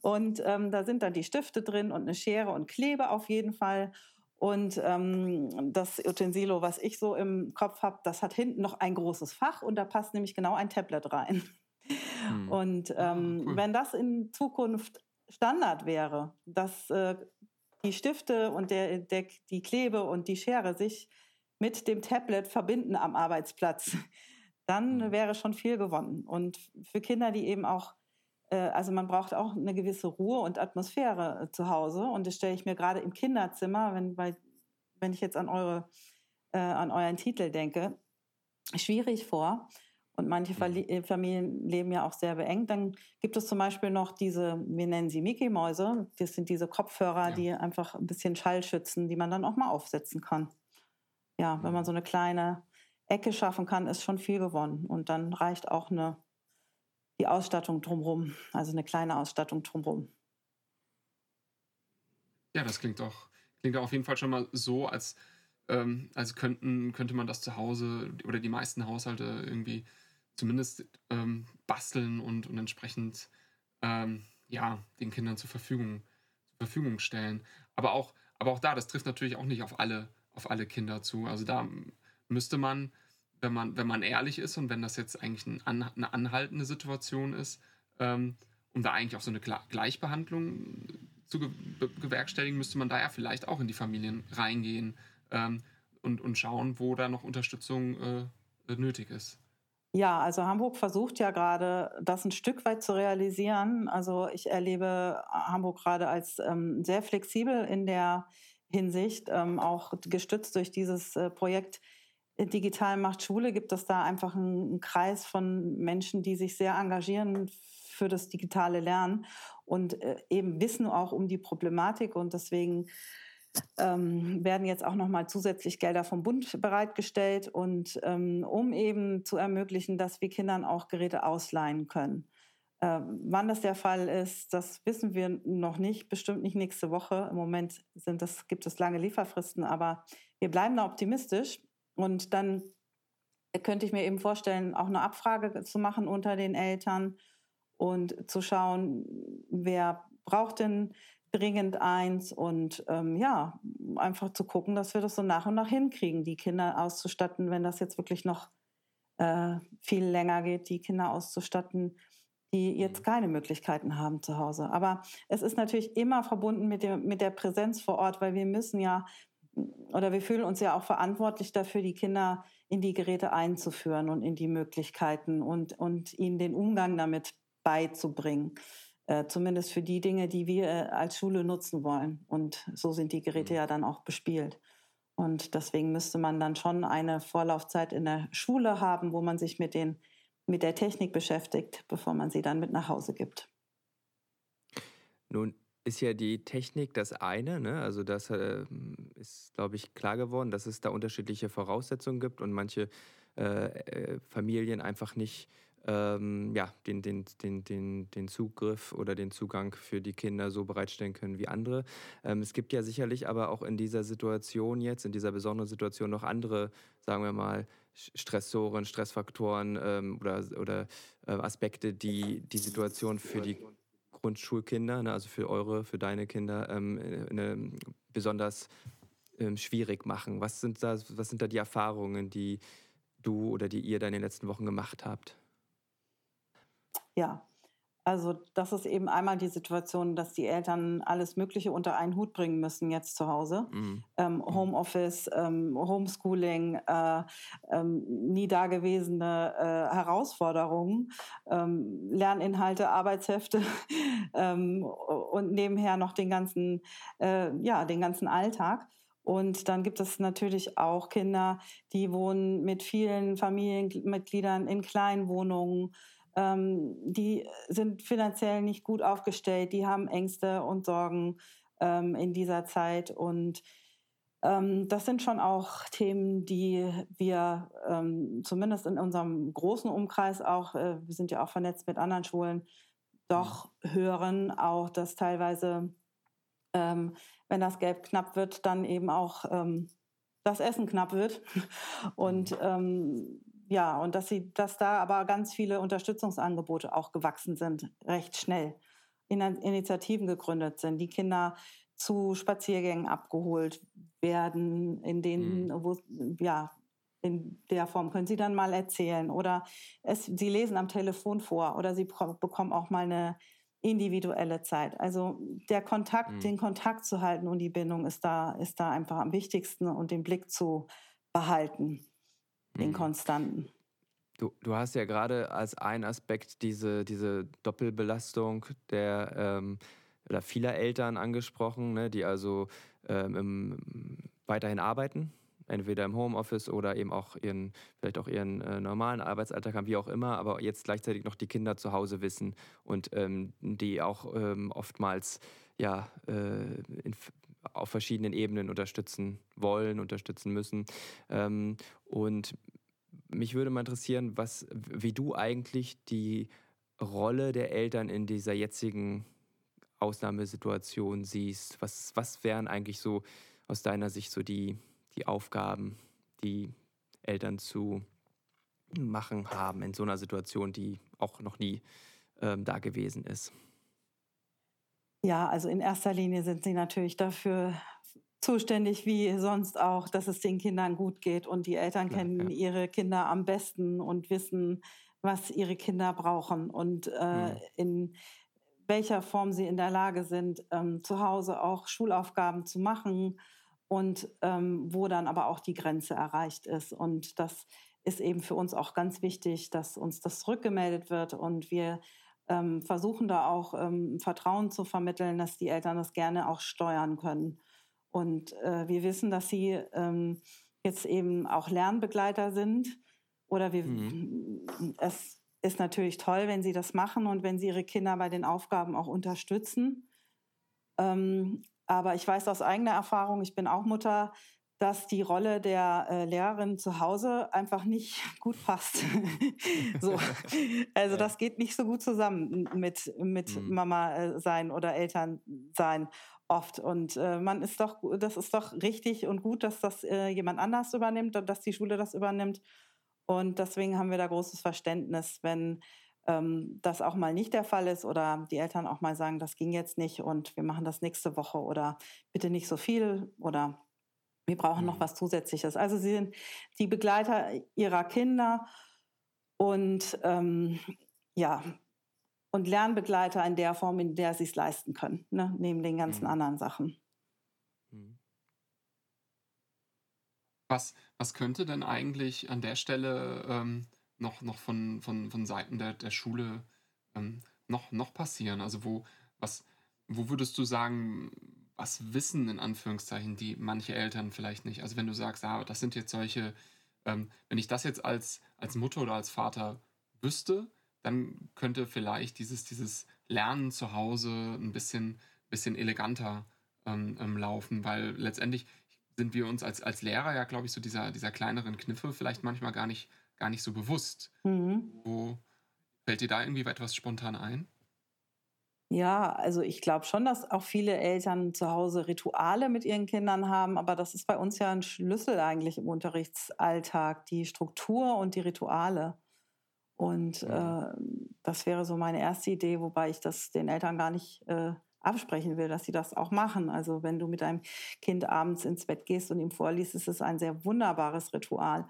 Und ähm, da sind dann die Stifte drin und eine Schere und Klebe auf jeden Fall. Und ähm, das Utensilo, was ich so im Kopf habe, das hat hinten noch ein großes Fach und da passt nämlich genau ein Tablet rein. Hm. Und ah, ähm, cool. wenn das in Zukunft Standard wäre, dass äh, die Stifte und der, der, die Klebe und die Schere sich mit dem Tablet verbinden am Arbeitsplatz, [LAUGHS] dann hm. wäre schon viel gewonnen. Und für Kinder, die eben auch, äh, also man braucht auch eine gewisse Ruhe und Atmosphäre äh, zu Hause. Und das stelle ich mir gerade im Kinderzimmer, wenn, weil, wenn ich jetzt an, eure, äh, an euren Titel denke, schwierig vor und manche mhm. äh, Familien leben ja auch sehr beengt, dann gibt es zum Beispiel noch diese, wir nennen sie Mickey-Mäuse, das sind diese Kopfhörer, ja. die einfach ein bisschen Schall schützen, die man dann auch mal aufsetzen kann. Ja, wenn man mhm. so eine kleine Ecke schaffen kann, ist schon viel gewonnen. Und dann reicht auch eine, die Ausstattung drumherum, also eine kleine Ausstattung drumherum. Ja, das klingt doch, klingt auf jeden Fall schon mal so, als, ähm, als könnten, könnte man das zu Hause oder die meisten Haushalte irgendwie zumindest ähm, basteln und, und entsprechend ähm, ja, den Kindern zur Verfügung, zur Verfügung stellen. Aber auch, aber auch da, das trifft natürlich auch nicht auf alle, auf alle Kinder zu. Also da müsste man, wenn man, wenn man ehrlich ist und wenn das jetzt eigentlich ein, eine anhaltende Situation ist, ähm, um da eigentlich auch so eine Gleichbehandlung zu gewerkstelligen, müsste man da ja vielleicht auch in die Familien reingehen ähm, und, und schauen, wo da noch Unterstützung äh, nötig ist. Ja, also Hamburg versucht ja gerade, das ein Stück weit zu realisieren. Also ich erlebe Hamburg gerade als ähm, sehr flexibel in der Hinsicht, ähm, auch gestützt durch dieses äh, Projekt Digital macht Schule, gibt es da einfach einen, einen Kreis von Menschen, die sich sehr engagieren für das digitale Lernen und äh, eben wissen auch um die Problematik und deswegen ähm, werden jetzt auch nochmal zusätzlich Gelder vom Bund bereitgestellt und ähm, um eben zu ermöglichen, dass wir Kindern auch Geräte ausleihen können. Ähm, wann das der Fall ist, das wissen wir noch nicht, bestimmt nicht nächste Woche. Im Moment sind das, gibt es lange Lieferfristen, aber wir bleiben da optimistisch und dann könnte ich mir eben vorstellen, auch eine Abfrage zu machen unter den Eltern und zu schauen, wer braucht denn dringend eins und ähm, ja, einfach zu gucken, dass wir das so nach und nach hinkriegen, die Kinder auszustatten, wenn das jetzt wirklich noch äh, viel länger geht, die Kinder auszustatten, die jetzt mhm. keine Möglichkeiten haben zu Hause. Aber es ist natürlich immer verbunden mit, dem, mit der Präsenz vor Ort, weil wir müssen ja oder wir fühlen uns ja auch verantwortlich dafür, die Kinder in die Geräte einzuführen und in die Möglichkeiten und, und ihnen den Umgang damit beizubringen. Äh, zumindest für die Dinge, die wir äh, als Schule nutzen wollen. Und so sind die Geräte mhm. ja dann auch bespielt. Und deswegen müsste man dann schon eine Vorlaufzeit in der Schule haben, wo man sich mit, den, mit der Technik beschäftigt, bevor man sie dann mit nach Hause gibt. Nun ist ja die Technik das eine. Ne? Also das äh, ist, glaube ich, klar geworden, dass es da unterschiedliche Voraussetzungen gibt und manche äh, Familien einfach nicht ähm, ja, den, den, den, den, den Zugriff oder den Zugang für die Kinder so bereitstellen können wie andere. Ähm, es gibt ja sicherlich aber auch in dieser Situation jetzt, in dieser besonderen Situation noch andere, sagen wir mal, Stressoren, Stressfaktoren ähm, oder, oder äh, Aspekte, die die Situation für die Grundschulkinder, ne, also für eure, für deine Kinder, ähm, eine, besonders ähm, schwierig machen. Was sind, da, was sind da die Erfahrungen, die du oder die ihr da in den letzten Wochen gemacht habt? Ja, also das ist eben einmal die Situation, dass die Eltern alles Mögliche unter einen Hut bringen müssen jetzt zu Hause. Mhm. Ähm, mhm. Homeoffice, ähm, Homeschooling, äh, ähm, nie dagewesene äh, Herausforderungen, ähm, Lerninhalte, Arbeitshefte [LAUGHS] ähm, und nebenher noch den ganzen, äh, ja, den ganzen Alltag. Und dann gibt es natürlich auch Kinder, die wohnen mit vielen Familienmitgliedern in kleinen Wohnungen ähm, die sind finanziell nicht gut aufgestellt, die haben Ängste und Sorgen ähm, in dieser Zeit. Und ähm, das sind schon auch Themen, die wir ähm, zumindest in unserem großen Umkreis auch, äh, wir sind ja auch vernetzt mit anderen Schulen, doch mhm. hören, auch dass teilweise, ähm, wenn das Geld knapp wird, dann eben auch ähm, das Essen knapp wird. [LAUGHS] Und mhm. ähm, ja, und dass sie, dass da aber ganz viele Unterstützungsangebote auch gewachsen sind, recht schnell. In Initiativen gegründet sind, die Kinder zu Spaziergängen abgeholt werden, in denen, mhm. wo, ja, in der Form können Sie dann mal erzählen oder es, Sie lesen am Telefon vor oder Sie bekommen auch mal eine individuelle Zeit. Also der Kontakt, mhm. den Kontakt zu halten und die Bindung ist da, ist da einfach am wichtigsten und den Blick zu behalten den mhm. konstanten. Du, du hast ja gerade als ein Aspekt diese, diese Doppelbelastung der ähm, oder vieler Eltern angesprochen, ne, die also ähm, im, weiterhin arbeiten, entweder im Homeoffice oder eben auch ihren, vielleicht auch ihren äh, normalen Arbeitsalltag haben, wie auch immer, aber jetzt gleichzeitig noch die Kinder zu Hause wissen und ähm, die auch ähm, oftmals ja, äh, in, auf verschiedenen Ebenen unterstützen wollen, unterstützen müssen. Ähm, und mich würde mal interessieren, was, wie du eigentlich die Rolle der Eltern in dieser jetzigen Ausnahmesituation siehst. Was, was wären eigentlich so aus deiner Sicht so die, die Aufgaben, die Eltern zu machen haben in so einer Situation, die auch noch nie ähm, da gewesen ist? Ja, also in erster Linie sind sie natürlich dafür zuständig wie sonst auch, dass es den Kindern gut geht. Und die Eltern Klar, kennen ja. ihre Kinder am besten und wissen, was ihre Kinder brauchen und äh, mhm. in welcher Form sie in der Lage sind, ähm, zu Hause auch Schulaufgaben zu machen und ähm, wo dann aber auch die Grenze erreicht ist. Und das ist eben für uns auch ganz wichtig, dass uns das zurückgemeldet wird und wir ähm, versuchen da auch ähm, Vertrauen zu vermitteln, dass die Eltern das gerne auch steuern können. Und äh, wir wissen, dass sie ähm, jetzt eben auch Lernbegleiter sind. Oder wir, mhm. es ist natürlich toll, wenn sie das machen und wenn sie ihre Kinder bei den Aufgaben auch unterstützen. Ähm, aber ich weiß aus eigener Erfahrung, ich bin auch Mutter, dass die Rolle der äh, Lehrerin zu Hause einfach nicht [LAUGHS] gut passt. [LAUGHS] so. Also ja. das geht nicht so gut zusammen mit, mit mhm. Mama äh, sein oder Eltern sein oft. Und äh, man ist doch, das ist doch richtig und gut, dass das äh, jemand anders übernimmt und dass die Schule das übernimmt. Und deswegen haben wir da großes Verständnis, wenn ähm, das auch mal nicht der Fall ist oder die Eltern auch mal sagen, das ging jetzt nicht und wir machen das nächste Woche oder bitte nicht so viel oder wir brauchen mhm. noch was Zusätzliches. Also sie sind die Begleiter ihrer Kinder und ähm, ja, und Lernbegleiter in der Form, in der sie es leisten können, ne? neben den ganzen mhm. anderen Sachen. Mhm. Was, was könnte denn eigentlich an der Stelle ähm, noch, noch von, von, von Seiten der, der Schule ähm, noch, noch passieren? Also wo, was, wo würdest du sagen, was wissen in Anführungszeichen die manche Eltern vielleicht nicht? Also wenn du sagst, ah, das sind jetzt solche, ähm, wenn ich das jetzt als, als Mutter oder als Vater wüsste, dann könnte vielleicht dieses, dieses Lernen zu Hause ein bisschen, bisschen eleganter ähm, ähm, laufen, weil letztendlich sind wir uns als, als Lehrer ja, glaube ich, so dieser, dieser kleineren Kniffe vielleicht manchmal gar nicht, gar nicht so bewusst. Mhm. Wo fällt dir da irgendwie etwas spontan ein? Ja, also ich glaube schon, dass auch viele Eltern zu Hause Rituale mit ihren Kindern haben, aber das ist bei uns ja ein Schlüssel eigentlich im Unterrichtsalltag, die Struktur und die Rituale. Und mhm. äh, das wäre so meine erste Idee, wobei ich das den Eltern gar nicht äh, absprechen will, dass sie das auch machen. Also wenn du mit deinem Kind abends ins Bett gehst und ihm vorliest, ist es ein sehr wunderbares Ritual.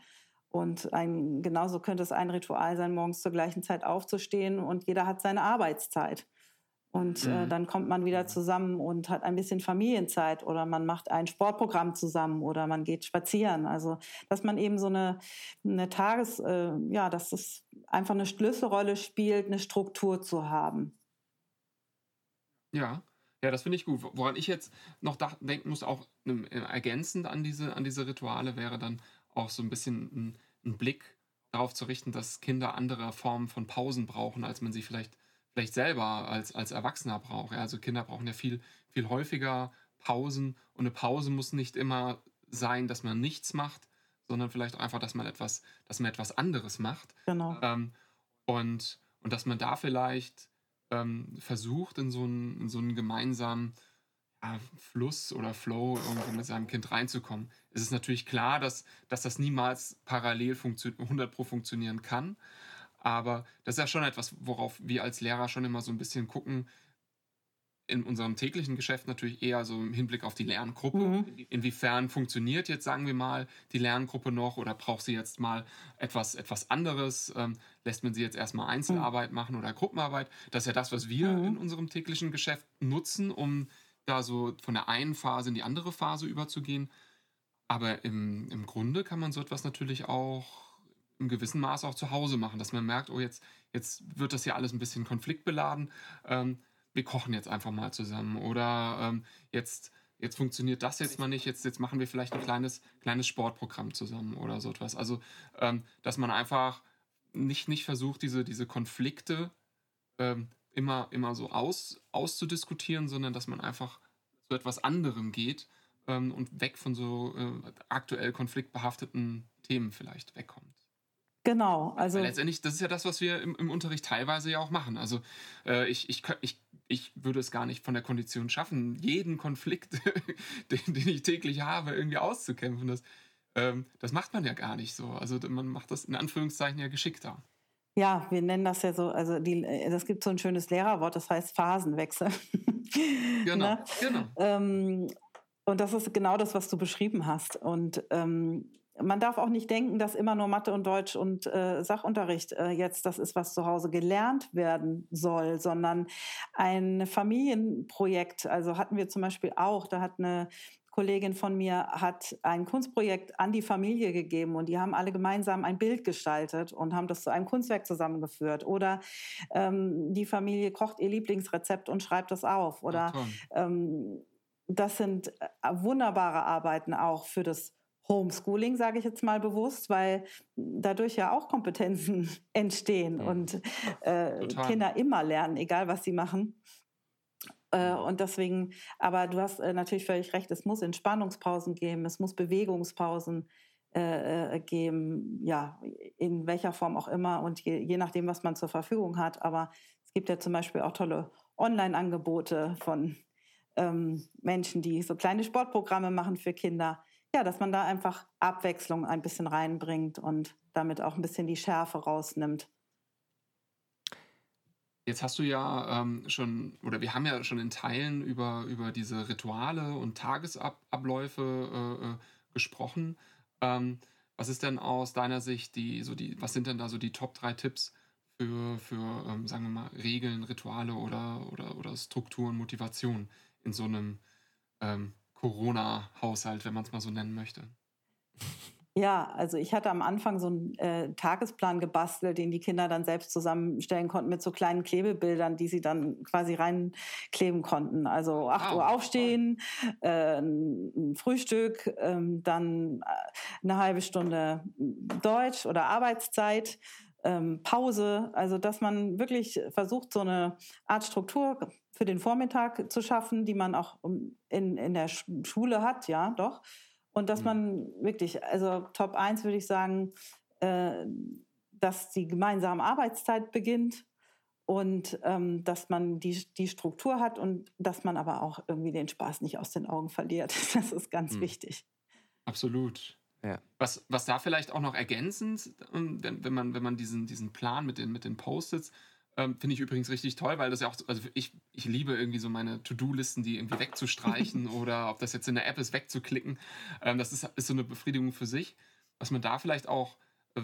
Und ein, genauso könnte es ein Ritual sein, morgens zur gleichen Zeit aufzustehen und jeder hat seine Arbeitszeit. Und äh, mhm. dann kommt man wieder zusammen und hat ein bisschen Familienzeit oder man macht ein Sportprogramm zusammen oder man geht spazieren. Also, dass man eben so eine, eine Tages-, äh, ja, dass es einfach eine Schlüsselrolle spielt, eine Struktur zu haben. Ja, ja, das finde ich gut. Woran ich jetzt noch denken muss, auch äh, ergänzend an diese, an diese Rituale, wäre dann auch so ein bisschen ein, ein Blick darauf zu richten, dass Kinder andere Formen von Pausen brauchen, als man sie vielleicht vielleicht selber als, als Erwachsener braucht. Ja, also Kinder brauchen ja viel, viel häufiger Pausen und eine Pause muss nicht immer sein, dass man nichts macht, sondern vielleicht einfach, dass man etwas, dass man etwas anderes macht. Genau. Ähm, und, und dass man da vielleicht ähm, versucht, in so einen, in so einen gemeinsamen ja, Fluss oder Flow irgendwie mit seinem Kind reinzukommen. Es ist natürlich klar, dass, dass das niemals parallel 100 pro funktionieren kann. Aber das ist ja schon etwas, worauf wir als Lehrer schon immer so ein bisschen gucken. In unserem täglichen Geschäft natürlich eher so im Hinblick auf die Lerngruppe. Mhm. Inwiefern funktioniert jetzt, sagen wir mal, die Lerngruppe noch oder braucht sie jetzt mal etwas, etwas anderes? Ähm, lässt man sie jetzt erstmal Einzelarbeit mhm. machen oder Gruppenarbeit? Das ist ja das, was wir mhm. in unserem täglichen Geschäft nutzen, um da so von der einen Phase in die andere Phase überzugehen. Aber im, im Grunde kann man so etwas natürlich auch im gewissen Maß auch zu Hause machen, dass man merkt, oh, jetzt, jetzt wird das ja alles ein bisschen konfliktbeladen. Ähm, wir kochen jetzt einfach mal zusammen. Oder ähm, jetzt, jetzt funktioniert das jetzt mal nicht, jetzt, jetzt machen wir vielleicht ein kleines, kleines Sportprogramm zusammen oder so etwas. Also, ähm, dass man einfach nicht, nicht versucht, diese, diese Konflikte ähm, immer, immer so aus, auszudiskutieren, sondern dass man einfach zu etwas anderem geht ähm, und weg von so äh, aktuell konfliktbehafteten Themen vielleicht wegkommt. Genau, also. Weil letztendlich, das ist ja das, was wir im, im Unterricht teilweise ja auch machen. Also äh, ich, ich, ich, ich würde es gar nicht von der Kondition schaffen, jeden Konflikt, [LAUGHS] den, den ich täglich habe, irgendwie auszukämpfen. Das, ähm, das macht man ja gar nicht so. Also man macht das in Anführungszeichen ja geschickter. Ja, wir nennen das ja so, also die, das gibt so ein schönes Lehrerwort, das heißt Phasenwechsel. [LAUGHS] Genau, ne? genau. Ähm, und das ist genau das, was du beschrieben hast. Und ähm, man darf auch nicht denken, dass immer nur Mathe und Deutsch und äh, Sachunterricht äh, jetzt das ist, was zu Hause gelernt werden soll, sondern ein Familienprojekt. Also hatten wir zum Beispiel auch, da hat eine Kollegin von mir hat ein Kunstprojekt an die Familie gegeben und die haben alle gemeinsam ein Bild gestaltet und haben das zu einem Kunstwerk zusammengeführt. Oder ähm, die Familie kocht ihr Lieblingsrezept und schreibt das auf. Oder ähm, das sind äh, wunderbare Arbeiten auch für das Homeschooling, sage ich jetzt mal bewusst, weil dadurch ja auch Kompetenzen [LAUGHS] entstehen mhm. und äh, Kinder immer lernen, egal was sie machen. Äh, und deswegen, aber du hast äh, natürlich völlig recht, es muss Entspannungspausen geben, es muss Bewegungspausen äh, geben, ja, in welcher Form auch immer und je, je nachdem, was man zur Verfügung hat. Aber es gibt ja zum Beispiel auch tolle Online-Angebote von ähm, Menschen, die so kleine Sportprogramme machen für Kinder ja, dass man da einfach Abwechslung ein bisschen reinbringt und damit auch ein bisschen die Schärfe rausnimmt. Jetzt hast du ja ähm, schon, oder wir haben ja schon in Teilen über, über diese Rituale und Tagesabläufe äh, äh, gesprochen. Ähm, was ist denn aus deiner Sicht die, so die, was sind denn da so die Top 3 Tipps für, für ähm, sagen wir mal, Regeln, Rituale oder, oder, oder Strukturen, Motivation in so einem ähm, Corona-Haushalt, wenn man es mal so nennen möchte? Ja, also ich hatte am Anfang so einen äh, Tagesplan gebastelt, den die Kinder dann selbst zusammenstellen konnten mit so kleinen Klebebildern, die sie dann quasi reinkleben konnten. Also 8 wow. Uhr aufstehen, äh, ein Frühstück, äh, dann eine halbe Stunde Deutsch oder Arbeitszeit, ähm, Pause, also dass man wirklich versucht, so eine Art Struktur für den Vormittag zu schaffen, die man auch in, in der Schule hat, ja, doch. Und dass mhm. man wirklich, also Top 1 würde ich sagen, äh, dass die gemeinsame Arbeitszeit beginnt und ähm, dass man die, die Struktur hat und dass man aber auch irgendwie den Spaß nicht aus den Augen verliert. [LAUGHS] Das ist ganz mhm. wichtig. Absolut. Ja. Was, was da vielleicht auch noch ergänzend, ähm, wenn, wenn, man, wenn man diesen, diesen Plan mit den, mit den Post-its, ähm, finde ich übrigens richtig toll, weil das ja auch, also ich, ich liebe irgendwie so meine To-Do-Listen, die irgendwie wegzustreichen [LAUGHS] oder ob das jetzt in der App ist, wegzuklicken. Ähm, das ist, ist so eine Befriedigung für sich. Was man da vielleicht auch, äh,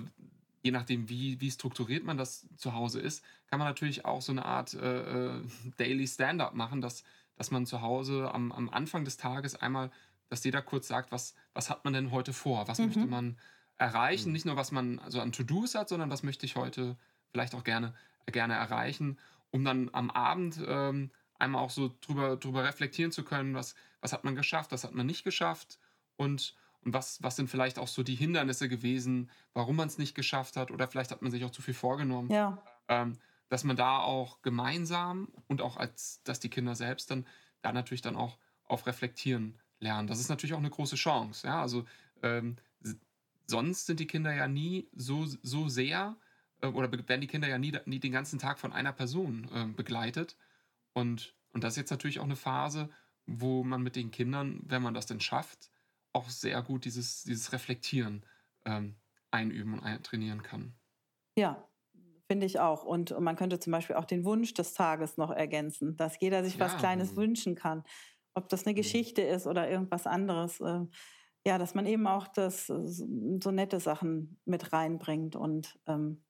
je nachdem, wie, wie strukturiert man das zu Hause ist, kann man natürlich auch so eine Art äh, äh Daily Stand-up machen, dass, dass man zu Hause am, am Anfang des Tages einmal dass jeder kurz sagt, was, was hat man denn heute vor? Was mhm. möchte man erreichen? Mhm. Nicht nur, was man also an To-Dos hat, sondern was möchte ich heute vielleicht auch gerne, gerne erreichen, um dann am Abend ähm, einmal auch so drüber, drüber reflektieren zu können, was, was hat man geschafft, was hat man nicht geschafft und, und was, was sind vielleicht auch so die Hindernisse gewesen, warum man es nicht geschafft hat oder vielleicht hat man sich auch zu viel vorgenommen. Ja. Ähm, dass man da auch gemeinsam und auch als, dass die Kinder selbst dann da natürlich dann auch auf reflektieren lernen. Das ist natürlich auch eine große Chance. Ja? Also ähm, sonst sind die Kinder ja nie so, so sehr oder werden die Kinder ja nie, nie den ganzen Tag von einer Person äh, begleitet. Und, und das ist jetzt natürlich auch eine Phase, wo man mit den Kindern, wenn man das denn schafft, auch sehr gut dieses, dieses Reflektieren ähm, einüben und trainieren kann. Ja, finde ich auch. Und man könnte zum Beispiel auch den Wunsch des Tages noch ergänzen, dass jeder sich ja. was Kleines wünschen kann ob das eine mhm. Geschichte ist oder irgendwas anderes. Äh, ja, dass man eben auch das so nette Sachen mit reinbringt und ähm,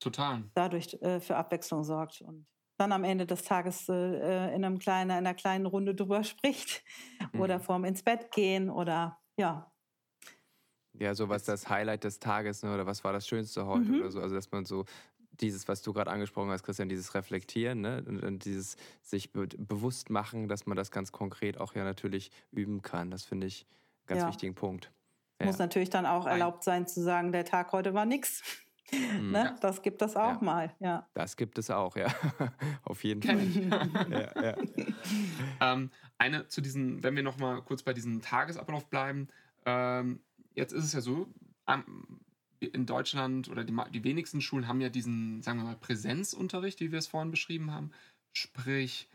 Total. dadurch äh, für Abwechslung sorgt und dann am Ende des Tages äh, in, einem kleinen, in einer kleinen Runde drüber [LAUGHS] spricht mhm. oder vorm ins Bett gehen oder ja. Ja, so was das Highlight des Tages ne, oder was war das Schönste heute mhm. oder so. Also, dass man so dieses, was du gerade angesprochen hast, Christian, dieses Reflektieren ne? und, und dieses sich be bewusst machen, dass man das ganz konkret auch ja natürlich üben kann. Das finde ich einen ganz ja. wichtigen Punkt. Ja. Muss natürlich dann auch erlaubt sein zu sagen, der Tag heute war nix. Mhm. Ne? Das gibt es auch ja. mal, ja. Das gibt es auch, ja. [LAUGHS] Auf jeden Fall. ja, ja. [LAUGHS] ähm, eine zu diesen, wenn wir noch mal kurz bei diesem Tagesablauf bleiben. Ähm, jetzt ist es ja so, in Deutschland oder die, die wenigsten Schulen haben ja diesen, sagen wir mal, Präsenzunterricht, wie wir es vorhin beschrieben haben. Sprich,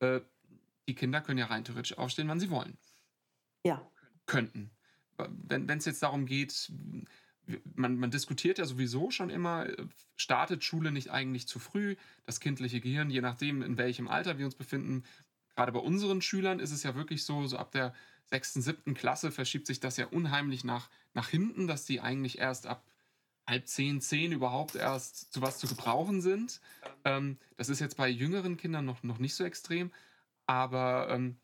äh, die Kinder können ja rein theoretisch aufstehen, wann sie wollen. Ja. Könnten. Wenn es jetzt darum geht, man, man, diskutiert ja sowieso schon immer, startet Schule nicht eigentlich zu früh? Das kindliche Gehirn, je nachdem, in welchem Alter wir uns befinden, gerade bei unseren Schülern ist es ja wirklich so, so ab der sechsten, siebten Klasse verschiebt sich das ja unheimlich nach, nach hinten, dass die eigentlich erst ab halb zehn, zehn überhaupt erst zu was zu gebrauchen sind. Ähm, das ist jetzt bei jüngeren Kindern noch, noch nicht so extrem. Aber ähm,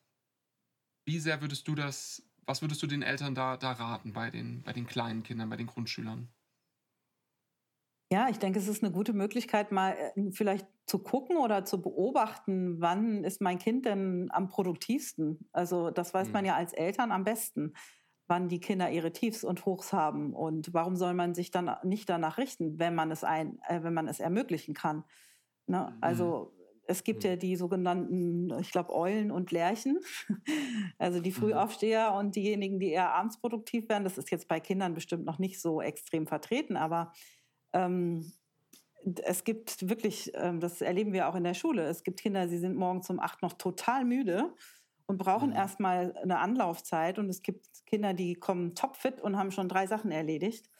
wie sehr würdest du das, was würdest du den Eltern da, da raten bei den, bei den kleinen Kindern, bei den Grundschülern? Ja, ich denke, es ist eine gute Möglichkeit, mal äh, vielleicht zu gucken oder zu beobachten, wann ist mein Kind denn am produktivsten. Also das weiß man mhm. ja als Eltern am besten, wann die Kinder ihre Tiefs und Hochs haben und warum soll man sich dann nicht danach richten, wenn man es ein, äh, wenn man es ermöglichen kann. Ne? Also mhm. Es gibt ja die sogenannten, ich glaube, Eulen und Lerchen, [LAUGHS] also die mhm. Frühaufsteher und diejenigen, die eher abends produktiv werden. Das ist jetzt bei Kindern bestimmt noch nicht so extrem vertreten, aber ähm, es gibt wirklich, ähm, das erleben wir auch in der Schule, es gibt Kinder, sie sind morgens um acht noch total müde und brauchen mhm. erstmal eine Anlaufzeit. Und es gibt Kinder, die kommen topfit und haben schon drei Sachen erledigt.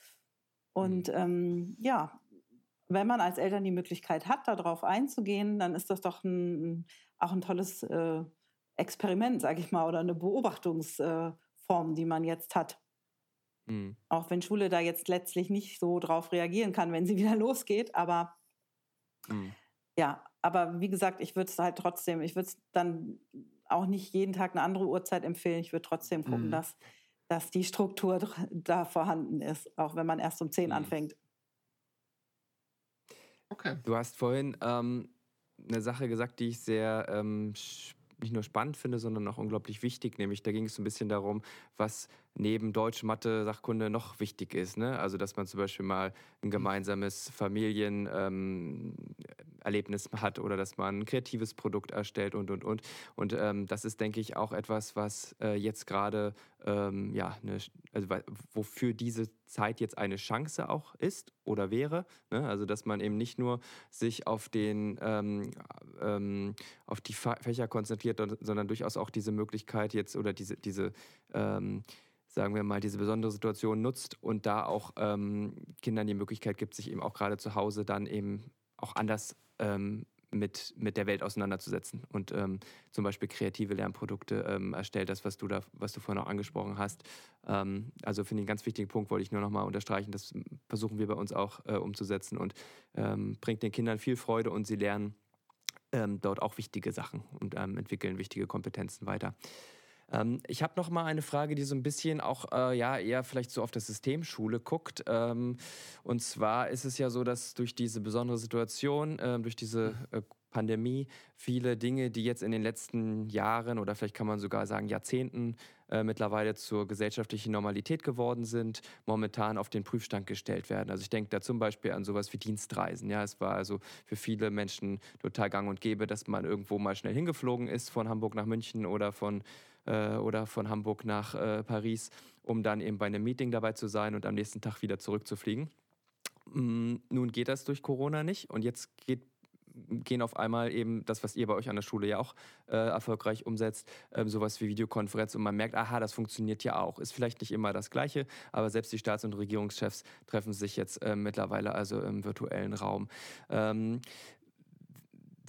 Und mhm. ähm, ja, wenn man als Eltern die Möglichkeit hat, darauf einzugehen, dann ist das doch ein, auch ein tolles äh, Experiment, sage ich mal, oder eine Beobachtungsform, äh, die man jetzt hat. Mhm. Auch wenn Schule da jetzt letztlich nicht so drauf reagieren kann, wenn sie [LAUGHS] wieder losgeht. Aber mhm. ja, aber wie gesagt, ich würde es halt trotzdem, ich würde es dann auch nicht jeden Tag eine andere Uhrzeit empfehlen. Ich würde trotzdem gucken, mhm. dass, dass die Struktur da vorhanden ist, auch wenn man erst um 10 mhm. anfängt. Okay. Du hast vorhin ähm, eine Sache gesagt, die ich sehr ähm, nicht nur spannend finde, sondern auch unglaublich wichtig. Nämlich da ging es so ein bisschen darum, was neben Deutsch, Mathe, Sachkunde noch wichtig ist. Ne? Also dass man zum Beispiel mal ein gemeinsames Familienerlebnis ähm, hat oder dass man ein kreatives Produkt erstellt und, und, und. Und ähm, das ist, denke ich, auch etwas, was äh, jetzt gerade, ähm, ja, ne, also wofür diese Zeit jetzt eine Chance auch ist oder wäre. Ne? Also dass man eben nicht nur sich auf, den, ähm, ähm, auf die Fächer konzentriert, sondern durchaus auch diese Möglichkeit jetzt oder diese, diese ähm, sagen wir mal, diese besondere Situation nutzt und da auch ähm, Kindern die Möglichkeit gibt, sich eben auch gerade zu Hause dann eben auch anders ähm, mit, mit der Welt auseinanderzusetzen und ähm, zum Beispiel kreative Lernprodukte ähm, erstellt, das, was du da, was du vorhin auch angesprochen hast. Ähm, also finde ich einen ganz wichtigen Punkt, wollte ich nur nochmal unterstreichen. Das versuchen wir bei uns auch äh, umzusetzen und ähm, bringt den Kindern viel Freude und sie lernen ähm, dort auch wichtige Sachen und ähm, entwickeln wichtige Kompetenzen weiter. Ähm, ich habe noch mal eine Frage, die so ein bisschen auch äh, ja eher vielleicht so auf das System Schule guckt. Ähm, und zwar ist es ja so, dass durch diese besondere Situation, äh, durch diese äh, Pandemie viele Dinge, die jetzt in den letzten Jahren oder vielleicht kann man sogar sagen Jahrzehnten äh, mittlerweile zur gesellschaftlichen Normalität geworden sind, momentan auf den Prüfstand gestellt werden. Also ich denke da zum Beispiel an sowas wie Dienstreisen. Ja, es war also für viele Menschen total gang und gäbe, dass man irgendwo mal schnell hingeflogen ist von Hamburg nach München oder von äh, oder von Hamburg nach äh, Paris, um dann eben bei einem Meeting dabei zu sein und am nächsten Tag wieder zurückzufliegen. Mm, nun geht das durch Corona nicht und jetzt geht gehen auf einmal eben das, was ihr bei euch an der Schule ja auch äh, erfolgreich umsetzt, ähm, sowas wie Videokonferenz und man merkt, aha, das funktioniert ja auch. Ist vielleicht nicht immer das Gleiche, aber selbst die Staats- und Regierungschefs treffen sich jetzt äh, mittlerweile also im virtuellen Raum. Ähm,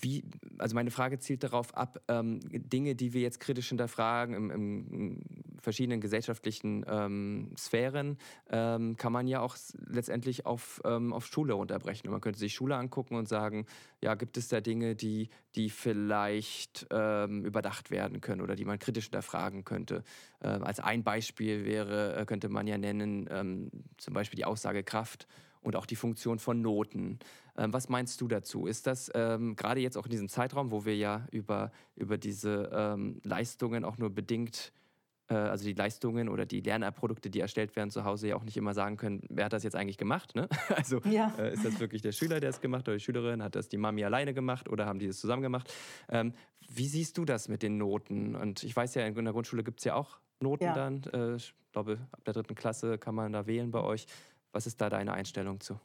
wie, also meine Frage zielt darauf ab, ähm, Dinge, die wir jetzt kritisch hinterfragen im, im verschiedenen gesellschaftlichen ähm, Sphären, ähm, kann man ja auch letztendlich auf, ähm, auf Schule runterbrechen. Und man könnte sich Schule angucken und sagen, ja, gibt es da Dinge, die, die vielleicht ähm, überdacht werden können oder die man kritisch hinterfragen könnte. Ähm, als ein Beispiel wäre, äh, könnte man ja nennen, zum Beispiel die Aussagekraft und auch die Funktion von Noten. Ähm, was meinst du dazu? Ist das ähm, gerade jetzt auch in diesem Zeitraum, wo wir ja über, über diese ähm, Leistungen auch nur bedingt, äh, also die Leistungen oder die Lernprodukte, die erstellt werden zu Hause, ja auch nicht immer sagen können, wer hat das jetzt eigentlich gemacht? Ne? [LAUGHS] Also ja. äh, ist das wirklich der Schüler, der es gemacht hat oder die Schülerin? Hat das die Mami alleine gemacht oder haben die das zusammen gemacht? Ähm, wie siehst du das mit den Noten? Und ich weiß ja, in der Grundschule gibt es ja auch Noten ja. dann. Äh, ich glaube, ab der dritten Klasse kann man da wählen bei euch. Was ist da deine Einstellung zu?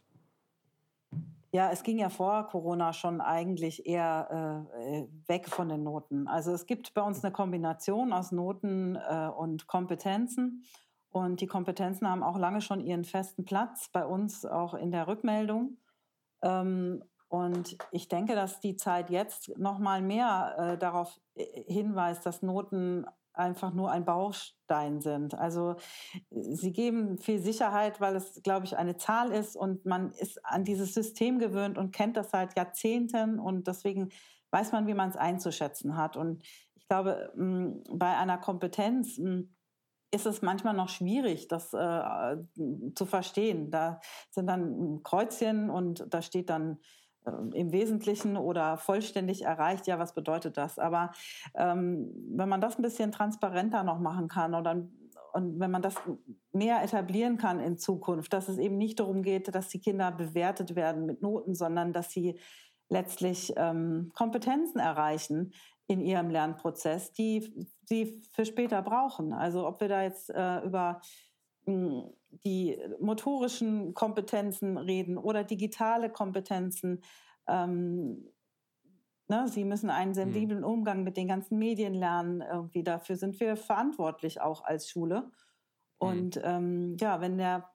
Ja, es ging ja vor Corona schon eigentlich eher äh, weg von den Noten. Also es gibt bei uns eine Kombination aus Noten äh, und Kompetenzen. Und die Kompetenzen haben auch lange schon ihren festen Platz bei uns auch in der Rückmeldung. Ähm, und ich denke, dass die Zeit jetzt noch mal mehr äh, darauf äh, hinweist, dass Noten einfach nur ein Baustein sind. Also sie geben viel Sicherheit, weil es, glaube ich, eine Zahl ist und man ist an dieses System gewöhnt und kennt das seit Jahrzehnten und deswegen weiß man, wie man es einzuschätzen hat. Und ich glaube, hm, bei einer Kompetenz hm, ist es manchmal noch schwierig, das äh, zu verstehen. Da sind dann Kreuzchen und da steht dann im Wesentlichen oder vollständig erreicht, ja, was bedeutet das? Aber ähm, wenn man das ein bisschen transparenter noch machen kann oder und wenn man das mehr etablieren kann in Zukunft, dass es eben nicht darum geht, dass die Kinder bewertet werden mit Noten, sondern dass sie letztlich ähm, Kompetenzen erreichen in ihrem Lernprozess, die sie für später brauchen. Also ob wir da jetzt äh, über die motorischen Kompetenzen reden oder digitale Kompetenzen. Ähm, ne, sie müssen einen mhm. sensiblen Umgang mit den ganzen Medien lernen. Irgendwie dafür sind wir verantwortlich auch als Schule. Mhm. Und ähm, ja, wenn der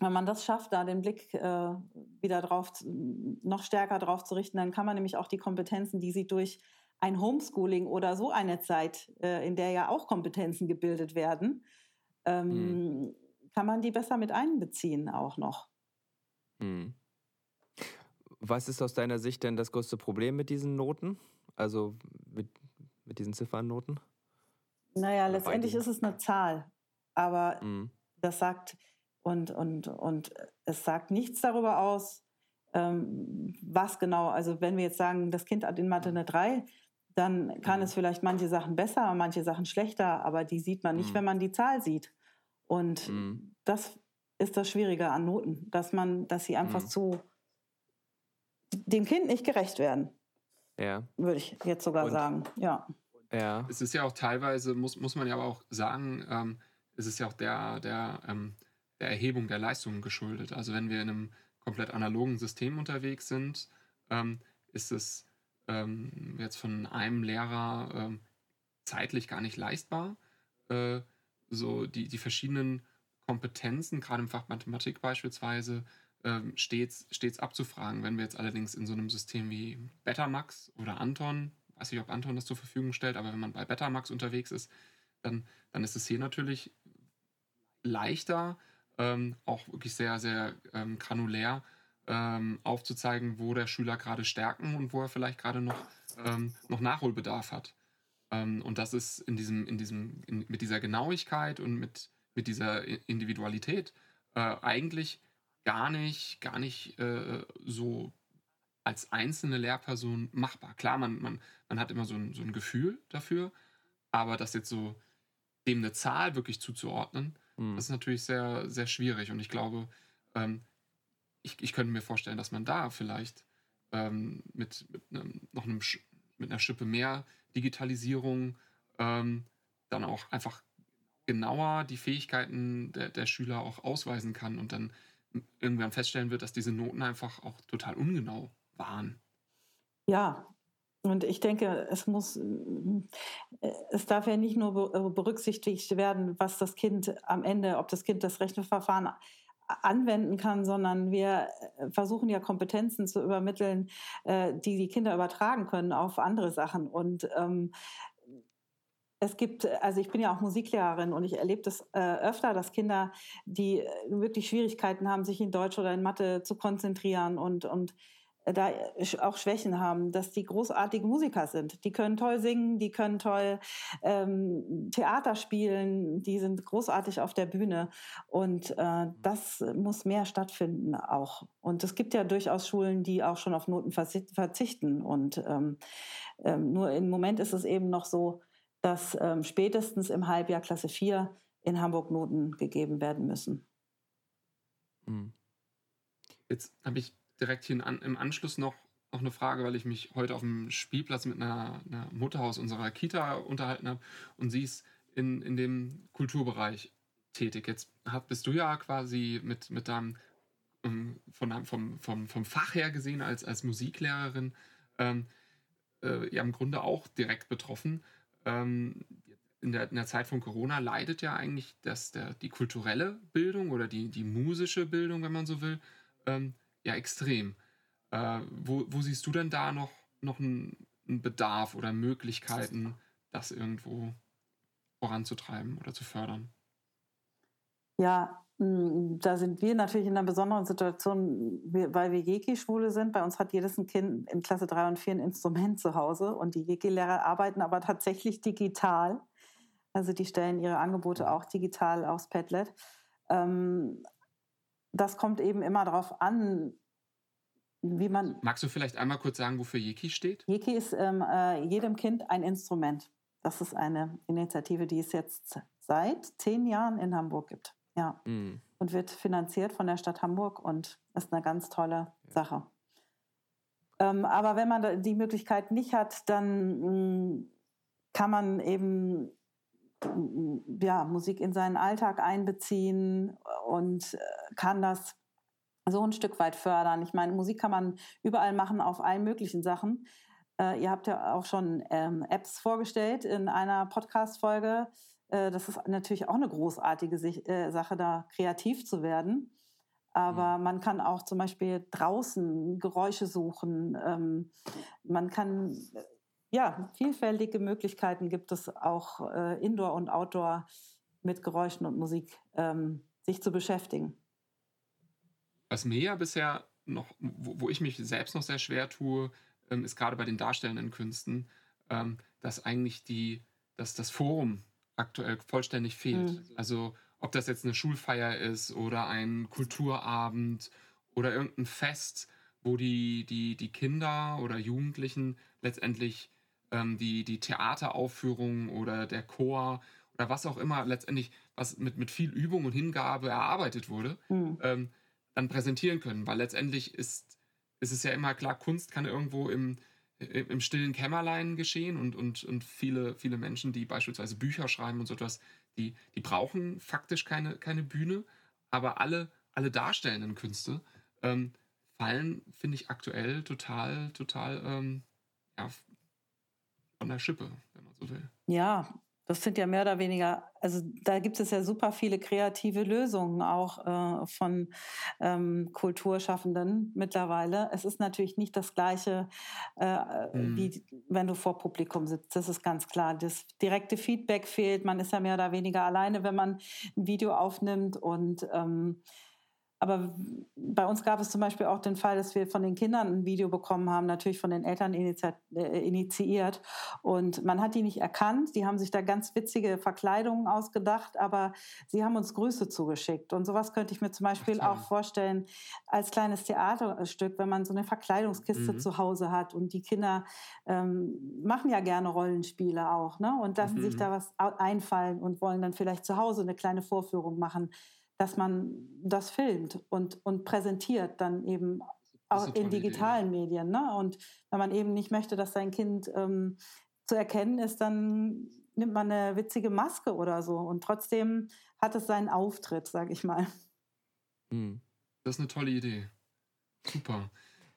wenn man das schafft, da den Blick äh, wieder drauf, noch stärker drauf zu richten, dann kann man nämlich auch die Kompetenzen, die sie durch ein Homeschooling oder so eine Zeit, äh, in der ja auch Kompetenzen gebildet werden, ähm, mhm. Kann man die besser mit einbeziehen auch noch. Mhm. Was ist aus deiner Sicht denn das größte Problem mit diesen Noten? Also mit, mit diesen Ziffernnoten? Naja, letztendlich ist es eine Zahl. Aber mhm. das sagt, und, und, und es sagt nichts darüber aus, ähm, was genau, also wenn wir jetzt sagen, das Kind hat in Mathe eine 3, dann kann mhm. es vielleicht manche Sachen besser, manche Sachen schlechter, aber die sieht man nicht, mhm. wenn man die Zahl sieht. Und mhm. das ist das Schwierige an Noten, dass man, dass sie einfach mhm. zu dem Kind nicht gerecht werden. Ja. Würde ich jetzt sogar Und, sagen. Ja. Ja. Es ist ja auch teilweise, muss, muss man ja aber auch sagen, ähm, es ist ja auch der, der, ähm, der Erhebung der Leistungen geschuldet. Also wenn wir in einem komplett analogen System unterwegs sind, ähm, ist es ähm, jetzt von einem Lehrer ähm, zeitlich gar nicht leistbar, äh, so die, die verschiedenen Kompetenzen, gerade im Fach Mathematik beispielsweise, ähm, stets, stets abzufragen. Wenn wir jetzt allerdings in so einem System wie Betamax oder Anton, weiß nicht, ob Anton das zur Verfügung stellt, aber wenn man bei Betamax unterwegs ist, dann, dann ist es hier natürlich leichter, ähm, auch wirklich sehr, sehr ähm, granulär ähm, aufzuzeigen, wo der Schüler gerade Stärken und wo er vielleicht gerade noch, ähm, noch Nachholbedarf hat. Ähm, und das ist in diesem, in diesem, in, mit dieser Genauigkeit und mit, mit dieser Individualität äh, eigentlich gar nicht, gar nicht äh, so als einzelne Lehrperson machbar. Klar, man, man, man hat immer so ein, so ein Gefühl dafür, aber das jetzt so dem eine Zahl wirklich zuzuordnen, mhm. das ist natürlich sehr, sehr schwierig. Und ich glaube, ähm, ich, ich könnte mir vorstellen, dass man da vielleicht ähm, mit, mit einem, noch einem, mit einer Schippe mehr Digitalisierung ähm, dann auch einfach genauer die Fähigkeiten der, der Schüler auch ausweisen kann und dann irgendwann feststellen wird, dass diese Noten einfach auch total ungenau waren. Ja, und ich denke, es muss, es darf ja nicht nur äh, berücksichtigt werden, was das Kind am Ende, ob das Kind das Rechenverfahren anwenden kann, sondern wir äh, versuchen ja Kompetenzen zu übermitteln, äh, die die Kinder übertragen können auf andere Sachen. Und ähm, es gibt, also ich bin ja auch Musiklehrerin und ich erlebe das äh, öfter, dass Kinder, die äh, wirklich Schwierigkeiten haben, sich in Deutsch oder in Mathe zu konzentrieren und, und da auch Schwächen haben, dass die großartige Musiker sind. Die können toll singen, die können toll ähm, Theater spielen, die sind großartig auf der Bühne. Und äh, das muss mehr stattfinden auch. Und es gibt ja durchaus Schulen, die auch schon auf Noten verzichten. Und ähm, ähm, nur im Moment ist es eben noch so, dass ähm, spätestens im Halbjahr Klasse 4 in Hamburg Noten gegeben werden müssen. Hm. Jetzt habe ich direkt hier im Anschluss noch, noch eine Frage, weil ich mich heute auf dem Spielplatz mit einer, einer Mutter aus unserer Kita unterhalten habe und sie ist in, in dem Kulturbereich tätig. Jetzt hat, bist du ja quasi mit, mit deinem, ähm, von, vom, vom, vom Fach her gesehen als, als Musiklehrerin ähm, äh, ja im Grunde auch direkt betroffen. Ähm, in, der, in der Zeit von Corona leidet ja eigentlich das, der, die kulturelle Bildung oder die, die musische Bildung, wenn man so will, ähm, ja extrem. Äh, wo, wo siehst du denn da noch, noch einen, einen Bedarf oder Möglichkeiten, das irgendwo voranzutreiben oder zu fördern? Ja, da sind wir natürlich in einer besonderen Situation, weil wir Jeki-Schwule sind. Bei uns hat jedes ein Kind in Klasse 3 und 4 ein Instrument zu Hause und die Jeki-Lehrer arbeiten aber tatsächlich digital. Also die stellen ihre Angebote auch digital aufs Padlet. Ähm, das kommt eben immer darauf an, wie man. Magst du vielleicht einmal kurz sagen, wofür Jeki steht? Jeki ist ähm, äh, jedem Kind ein Instrument. Das ist eine Initiative, die es jetzt seit zehn Jahren in Hamburg gibt. Ja. Mhm. Und wird finanziert von der Stadt Hamburg und ist eine ganz tolle ja. Sache. Ähm, aber wenn man die Möglichkeit nicht hat, dann mh, mm, kann man eben ja, Musik in seinen Alltag einbeziehen und äh, kann das so ein Stück weit fördern. Ich meine, Musik kann man überall machen auf allen möglichen Sachen. Äh, ihr habt ja auch schon ähm, Apps vorgestellt in einer Podcast-Folge. Äh, das ist natürlich auch eine großartige Sich äh, Sache, da kreativ zu werden. Aber mhm. man kann auch zum Beispiel draußen Geräusche suchen. Ähm, man kann ja, vielfältige Möglichkeiten gibt es auch äh, Indoor und Outdoor mit Geräuschen und Musik ähm, sich zu beschäftigen. Was mir ja bisher noch, wo, wo ich mich selbst noch sehr schwer tue, ähm, ist gerade bei den darstellenden Künsten, ähm, dass eigentlich die, dass das Forum aktuell vollständig fehlt. Mhm. Also ob das jetzt eine Schulfeier ist oder ein Kulturabend oder irgendein Fest, wo die, die, die Kinder oder Jugendlichen letztendlich ähm, die, die Theateraufführung oder der Chor oder was auch immer letztendlich, was mit, mit viel Übung und Hingabe erarbeitet wurde, mhm. ähm, dann präsentieren können. Weil letztendlich ist, ist es ja immer klar, Kunst kann irgendwo im, im stillen Kämmerlein geschehen und, und, und viele, viele Menschen, die beispielsweise Bücher schreiben und so etwas, die, die brauchen faktisch keine, keine Bühne, aber alle, alle darstellenden Künste ähm, fallen, finde ich, aktuell total, total ähm, ja, von der Schippe, wenn man so will. Ja, das sind ja mehr oder weniger, also da gibt es ja super viele kreative Lösungen auch äh, von ähm, Kulturschaffenden mittlerweile. Es ist natürlich nicht das Gleiche, äh, mhm. wie wenn du vor Publikum sitzt. Das ist ganz klar. Das direkte Feedback fehlt. Man ist ja mehr oder weniger alleine, wenn man ein Video aufnimmt und ähm, aber bei uns gab es zum Beispiel auch den Fall, dass wir von den Kindern ein Video bekommen haben, natürlich von den Eltern äh, initiiert. Und man hat die nicht erkannt. Die haben sich da ganz witzige Verkleidungen ausgedacht, aber sie haben uns Grüße zugeschickt. Und sowas könnte ich mir zum Beispiel auch vorstellen als kleines Theaterstück, wenn man so eine Verkleidungskiste mhm. zu Hause hat. Und die Kinder ähm, machen ja gerne Rollenspiele auch ne? und lassen mhm. sich da was einfallen und wollen dann vielleicht zu Hause eine kleine Vorführung machen dass man das filmt und, und präsentiert dann eben auch in digitalen Idee. Medien. Ne? Und wenn man eben nicht möchte, dass sein Kind ähm, zu erkennen ist, dann nimmt man eine witzige Maske oder so. Und trotzdem hat es seinen Auftritt, sage ich mal. Hm. Das ist eine tolle Idee. Super.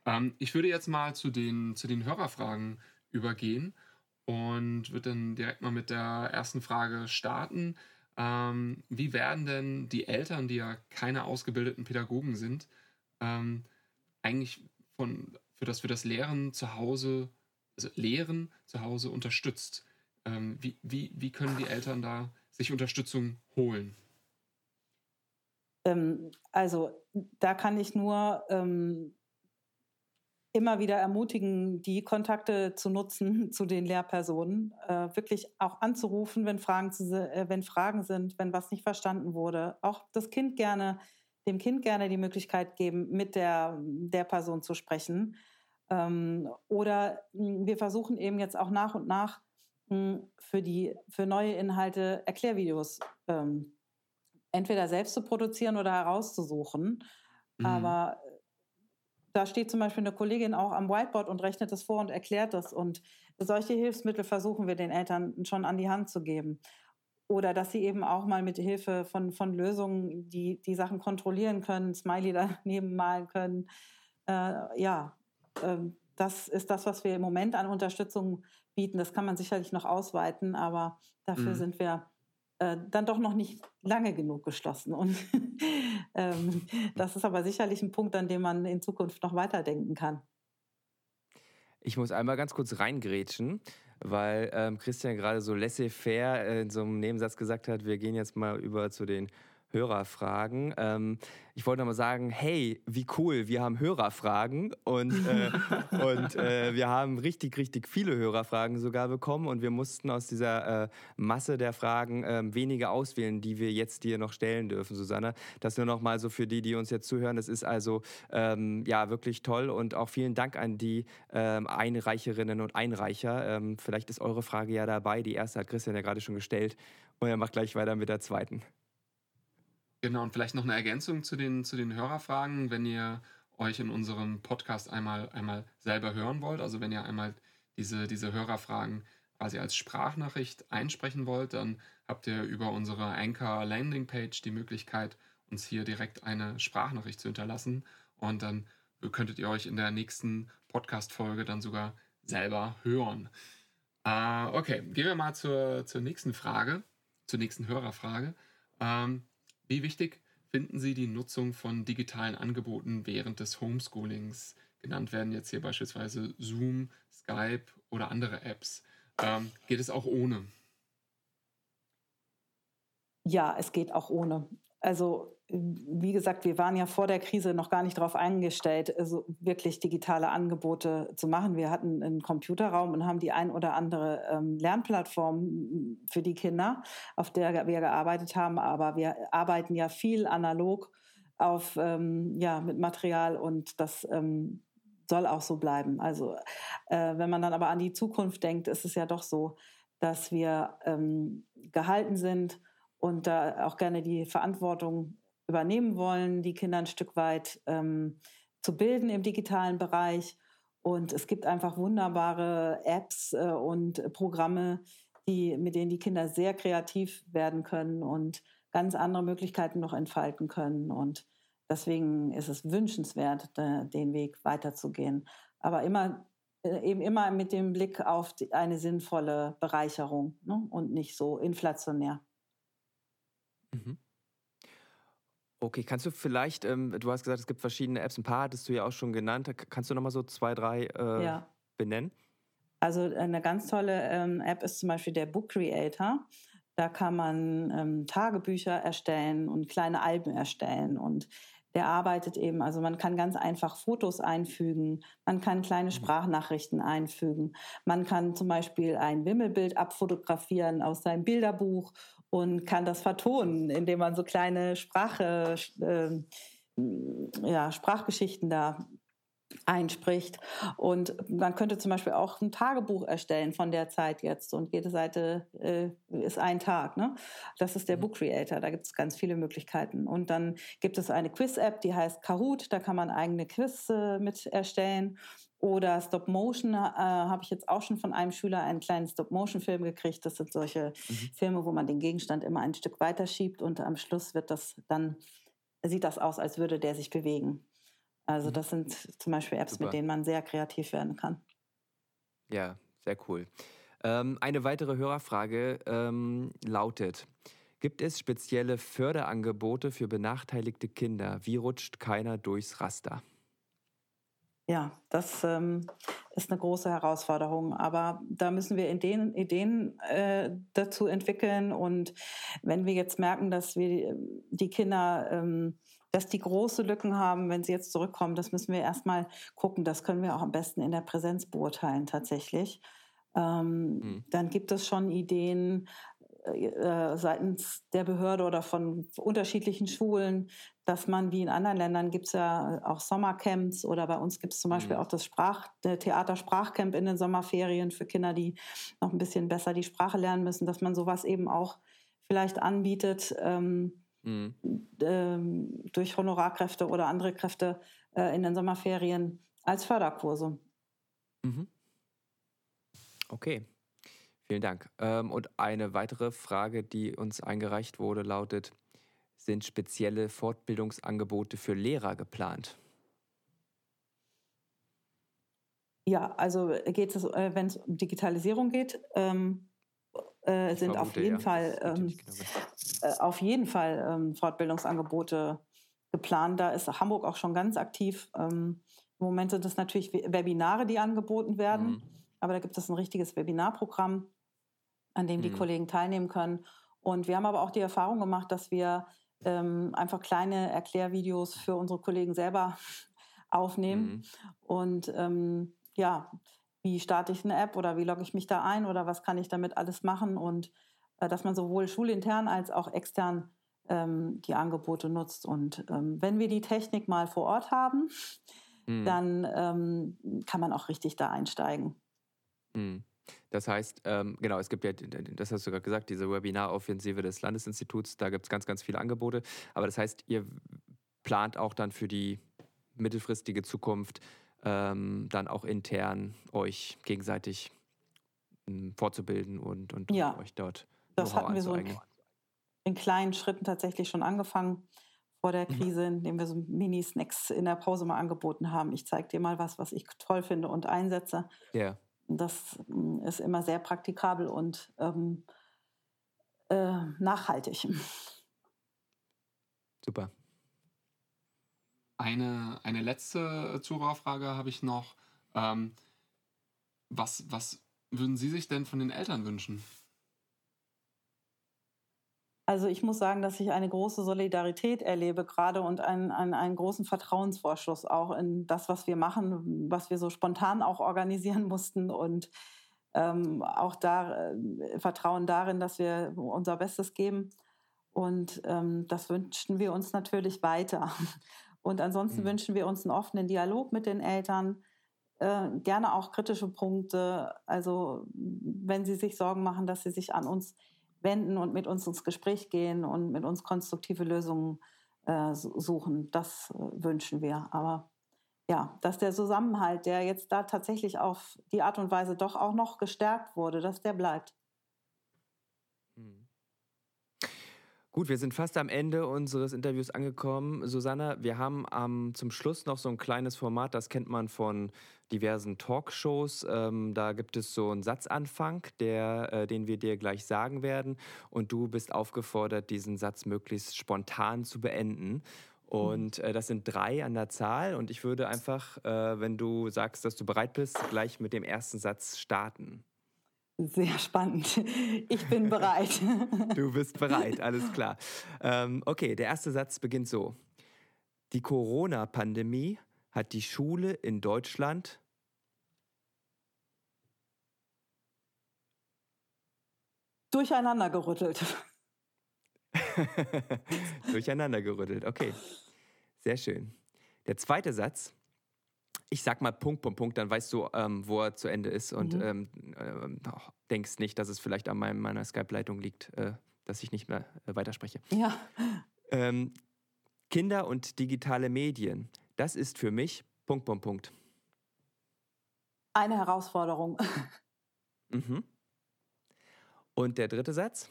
Ähm, ich würde jetzt mal zu den, zu den Hörerfragen übergehen und würde dann direkt mal mit der ersten Frage starten. Ähm, wie werden denn die Eltern, die ja keine ausgebildeten Pädagogen sind, ähm, eigentlich von, für, das, für das Lehren zu Hause, also Lehren zu Hause unterstützt? Ähm, wie, wie, wie können die Eltern da sich Unterstützung holen? Ähm, also da kann ich nur ähm, immer wieder ermutigen, die Kontakte zu nutzen [LAUGHS] zu den Lehrpersonen, äh, wirklich auch anzurufen, wenn Fragen, zu, äh, wenn Fragen sind, wenn was nicht verstanden wurde. Auch das Kind gerne, dem Kind gerne die Möglichkeit geben, mit der, der Person zu sprechen. Ähm, oder hm, wir versuchen eben jetzt auch nach und nach hm, für, die, für neue Inhalte Erklärvideos ähm, entweder selbst zu produzieren oder herauszusuchen. Mhm. Aber da steht zum Beispiel eine Kollegin auch am Whiteboard und rechnet das vor und erklärt das. Und solche Hilfsmittel versuchen wir den Eltern schon an die Hand zu geben. Oder dass sie eben auch mal mit Hilfe von, von Lösungen die, die Sachen kontrollieren können, Smiley [LAUGHS] daneben malen können. Äh, ja, äh, das ist das, was wir im Moment an Unterstützung bieten. Das kann man sicherlich noch ausweiten, aber dafür mhm. sind wir äh, dann doch noch nicht lange genug geschlossen. Und [LAUGHS] ähm, das ist aber sicherlich ein Punkt, an dem man in Zukunft noch weiterdenken kann. Ich muss einmal ganz kurz reingrätschen, weil ähm, Christian gerade so laissez-faire in so einem Nebensatz gesagt hat, wir gehen jetzt mal über zu den Hörerfragen. Ähm, ich wollte noch mal sagen, hey, wie cool, wir haben Hörerfragen und, äh, [LAUGHS] und äh, wir haben richtig, richtig viele Hörerfragen sogar bekommen und wir mussten aus dieser äh, Masse der Fragen ähm, wenige auswählen, die wir jetzt dir noch stellen dürfen, Susanne. Das nur noch mal so für die, die uns jetzt zuhören. Das ist also ähm, ja wirklich toll und auch vielen Dank an die ähm, Einreicherinnen und Einreicher. Ähm, vielleicht ist eure Frage ja dabei. Die erste hat Christian ja gerade schon gestellt und er macht gleich weiter mit der zweiten. Genau, und vielleicht noch eine Ergänzung zu den, zu den Hörerfragen, wenn ihr euch in unserem Podcast einmal, einmal selber hören wollt, also wenn ihr einmal diese, diese Hörerfragen quasi als Sprachnachricht einsprechen wollt, dann habt ihr über unsere Anchor Landing Page die Möglichkeit, uns hier direkt eine Sprachnachricht zu hinterlassen und dann könntet ihr euch in der nächsten Podcast-Folge dann sogar selber hören. Äh, okay, gehen wir mal zur, zur nächsten Frage, zur nächsten Hörerfrage. Ähm, wie wichtig finden Sie die Nutzung von digitalen Angeboten während des Homeschoolings? Genannt werden jetzt hier beispielsweise Zoom, Skype oder andere Apps. Ähm, geht es auch ohne? Ja, es geht auch ohne. Also wie gesagt, wir waren ja vor der Krise noch gar nicht darauf eingestellt, also wirklich digitale Angebote zu machen. Wir hatten einen Computerraum und haben die ein oder andere ähm, Lernplattform für die Kinder, auf der wir gearbeitet haben. Aber wir arbeiten ja viel analog auf ähm, ja mit Material und das ähm, soll auch so bleiben. Also äh, wenn man dann aber an die Zukunft denkt, ist es ja doch so, dass wir ähm, gehalten sind und da auch gerne die Verantwortung übernehmen wollen, die Kinder ein Stück weit ähm, zu bilden im digitalen Bereich. Und es gibt einfach wunderbare Apps äh, und Programme, die, mit denen die Kinder sehr kreativ werden können und ganz andere Möglichkeiten noch entfalten können. Und deswegen ist es wünschenswert, den Weg weiterzugehen. Aber immer äh, eben immer mit dem Blick auf eine sinnvolle Bereicherung ne? und nicht so inflationär. Mhm. Okay, kannst du vielleicht, ähm, du hast gesagt, es gibt verschiedene Apps, ein paar hattest du ja auch schon genannt. Kannst du nochmal so zwei, drei äh, ja. benennen? Also eine ganz tolle ähm, App ist zum Beispiel der Book Creator. Da kann man ähm, Tagebücher erstellen und kleine Alben erstellen und der arbeitet eben, also man kann ganz einfach Fotos einfügen, man kann kleine mhm. Sprachnachrichten einfügen, man kann zum Beispiel ein Wimmelbild abfotografieren aus seinem Bilderbuch und kann das vertonen, indem man so kleine Sprache, äh, ja, Sprachgeschichten da einspricht. Und man könnte zum Beispiel auch ein Tagebuch erstellen von der Zeit jetzt und jede Seite äh, ist ein Tag. Ne? Das ist der mhm. Book Creator, da gibt es ganz viele Möglichkeiten. Und dann gibt es eine Quiz-App, die heißt Kahoot, da kann man eigene Quiz äh, mit erstellen. Oder Stop Motion äh, habe ich jetzt auch schon von einem Schüler einen kleinen Stop Motion Film gekriegt. Das sind solche mhm. Filme, wo man den Gegenstand immer ein Stück weiter schiebt und am Schluss wird das dann sieht das aus, als würde der sich bewegen. Also mhm. das sind zum Beispiel Apps, Super. mit denen man sehr kreativ werden kann. Ja, sehr cool. Ähm, eine weitere Hörerfrage ähm, lautet, gibt es spezielle Förderangebote für benachteiligte Kinder? Wie rutscht keiner durchs Raster? Ja, das ähm, ist eine große Herausforderung, aber da müssen wir Ideen, Ideen äh, dazu entwickeln. Und wenn wir jetzt merken, dass wir die Kinder ähm, dass die große Lücken haben, wenn sie jetzt zurückkommen, das müssen wir erstmal gucken. Das können wir auch am besten in der Präsenz beurteilen tatsächlich. Ähm, mhm. Dann gibt es schon Ideen äh, seitens der Behörde oder von unterschiedlichen Schulen, dass man wie in anderen Ländern gibt es ja auch Sommercamps oder bei uns gibt es zum Beispiel mhm. auch das Sprach, Theater-Sprachcamp in den Sommerferien für Kinder, die noch ein bisschen besser die Sprache lernen müssen, dass man sowas eben auch vielleicht anbietet. Ähm, mhm. ähm, durch Honorarkräfte oder andere Kräfte äh, in den Sommerferien als Förderkurse. Mhm. Okay, vielen Dank. Ähm, und eine weitere Frage, die uns eingereicht wurde, lautet, sind spezielle Fortbildungsangebote für Lehrer geplant? Ja, also geht es, äh, wenn es um Digitalisierung geht, ähm, äh, sind vermute, auf jeden ja. Fall ähm, äh, auf jeden Fall ähm, Fortbildungsangebote geplant. Da ist Hamburg auch schon ganz aktiv. Ähm, Im Moment sind es natürlich Webinare, die angeboten werden, mhm. aber da gibt es ein richtiges Webinarprogramm, an dem die mhm. Kollegen teilnehmen können. Und wir haben aber auch die Erfahrung gemacht, dass wir ähm, einfach kleine Erklärvideos für unsere Kollegen selber [LAUGHS] aufnehmen. Mhm. Und ähm, ja, wie starte ich eine App oder wie logge ich mich da ein oder was kann ich damit alles machen und äh, dass man sowohl schulintern als auch extern ähm, die Angebote nutzt. Und ähm, wenn wir die Technik mal vor Ort haben, mhm. dann ähm, kann man auch richtig da einsteigen. Mhm. Das heißt, ähm, genau, es gibt ja, das hast du gerade gesagt, diese Webinaro-Offensive des Landesinstituts, da gibt es ganz, ganz viele Angebote. Aber das heißt, ihr plant auch dann für die mittelfristige Zukunft ähm, dann auch intern euch gegenseitig ähm, fortzubilden und, und ja. euch dort das hatten wir so in, in, kleinen Schritten tatsächlich schon angefangen vor der mhm. Krise, mhm. indem wir so Mini-Snacks in der Pause mal angeboten haben. Ich zeige dir mal was, was ich toll finde und einsetze. Ja. Das mm, ist immer sehr praktikabel und ähm, äh, nachhaltig. Super. Eine, eine letzte Zuhörerfrage habe ich noch. Ähm, was, was würden Sie sich denn von den Eltern wünschen? Also ich muss sagen, dass ich eine große Solidarität erlebe gerade und einen, einen, einen großen Vertrauensvorschuss auch in das, was wir machen, was wir so spontan auch organisieren [LAUGHS] mussten und ähm, auch da äh, Vertrauen darin, dass wir unser Bestes geben. Und ähm, das wünschen wir uns natürlich weiter. [LAUGHS] Und ansonsten mhm. wünschen wir uns einen offenen Dialog mit den Eltern, äh, gerne auch kritische Punkte. Also wenn Sie sich Sorgen machen, dass Sie sich an uns wenden und mit uns ins Gespräch gehen und mit uns konstruktive Lösungen äh, suchen. Das äh, wünschen wir. Aber ja, dass der Zusammenhalt, der jetzt da tatsächlich auf die Art und Weise doch auch noch gestärkt wurde, dass der bleibt. Gut, wir sind fast am Ende unseres Interviews angekommen. Susanna, wir haben ähm, zum Schluss noch so ein kleines Format, das kennt man von diversen Talkshows. Ähm, da gibt es so einen Satzanfang, der, äh, den wir dir gleich sagen werden. Und du bist aufgefordert, diesen Satz möglichst spontan zu beenden. Und äh, das sind drei an der Zahl. Und ich würde einfach, äh, wenn du sagst, dass du bereit bist, gleich mit dem ersten Satz starten. Sehr spannend. Ich bin [LAUGHS] bereit. Du bist bereit, alles klar. Ähm, okay, der erste Satz beginnt so. Die Corona-Pandemie hat die Schule in Deutschland durcheinander gerüttelt. [LAUGHS] durcheinander gerüttelt, okay. Sehr schön. Der zweite Satz ich sag mal Punkt, Punkt, Punkt, dann weißt du, ähm, wo er zu Ende ist und mhm. ähm, äh, denkst nicht, dass es vielleicht an meinem, meiner Skype-Leitung liegt, äh, dass ich nicht mehr äh, weiterspreche. Ja. Ähm, Kinder und digitale Medien, das ist für mich Punkt, Punkt, Punkt. Eine Herausforderung. Mhm. Und der dritte Satz,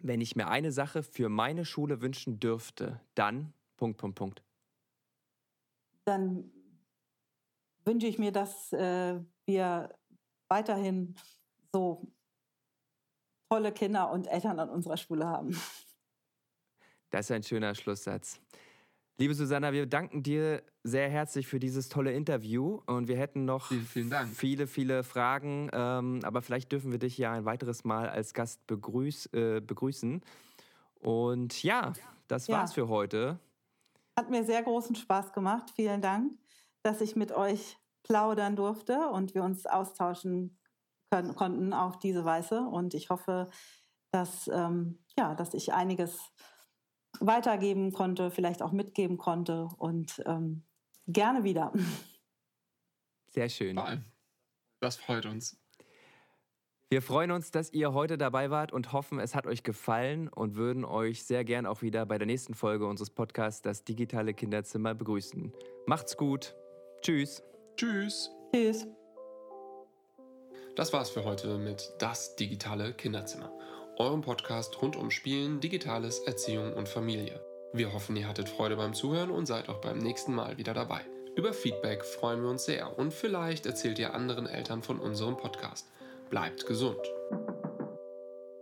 wenn ich mir eine Sache für meine Schule wünschen dürfte, dann Punkt, Punkt, Punkt. Dann wünsche ich mir, dass äh, wir weiterhin so tolle Kinder und Eltern an unserer Schule haben. Das ist ein schöner Schlusssatz. Liebe Susanna, wir danken dir sehr herzlich für dieses tolle Interview und wir hätten noch vielen, vielen viele, viele Fragen, ähm, aber vielleicht dürfen wir dich ja ein weiteres Mal als Gast begrüß, äh, begrüßen. Und ja, das war's ja. für heute. Hat mir sehr großen Spaß gemacht. Vielen Dank dass ich mit euch plaudern durfte und wir uns austauschen können, konnten auf diese Weise. Und ich hoffe, dass, ähm, ja, dass ich einiges weitergeben konnte, vielleicht auch mitgeben konnte und ähm, gerne wieder. Sehr schön. Das freut uns. Wir freuen uns, dass ihr heute dabei wart und hoffen, es hat euch gefallen und würden euch sehr gern auch wieder bei der nächsten Folge unseres Podcasts Das digitale Kinderzimmer begrüßen. Macht's gut. Tschüss. Tschüss. Tschüss. Das war's für heute mit Das digitale Kinderzimmer, eurem Podcast rund um Spielen, Digitales, Erziehung und Familie. Wir hoffen, ihr hattet Freude beim Zuhören und seid auch beim nächsten Mal wieder dabei. Über Feedback freuen wir uns sehr und vielleicht erzählt ihr anderen Eltern von unserem Podcast. Bleibt gesund.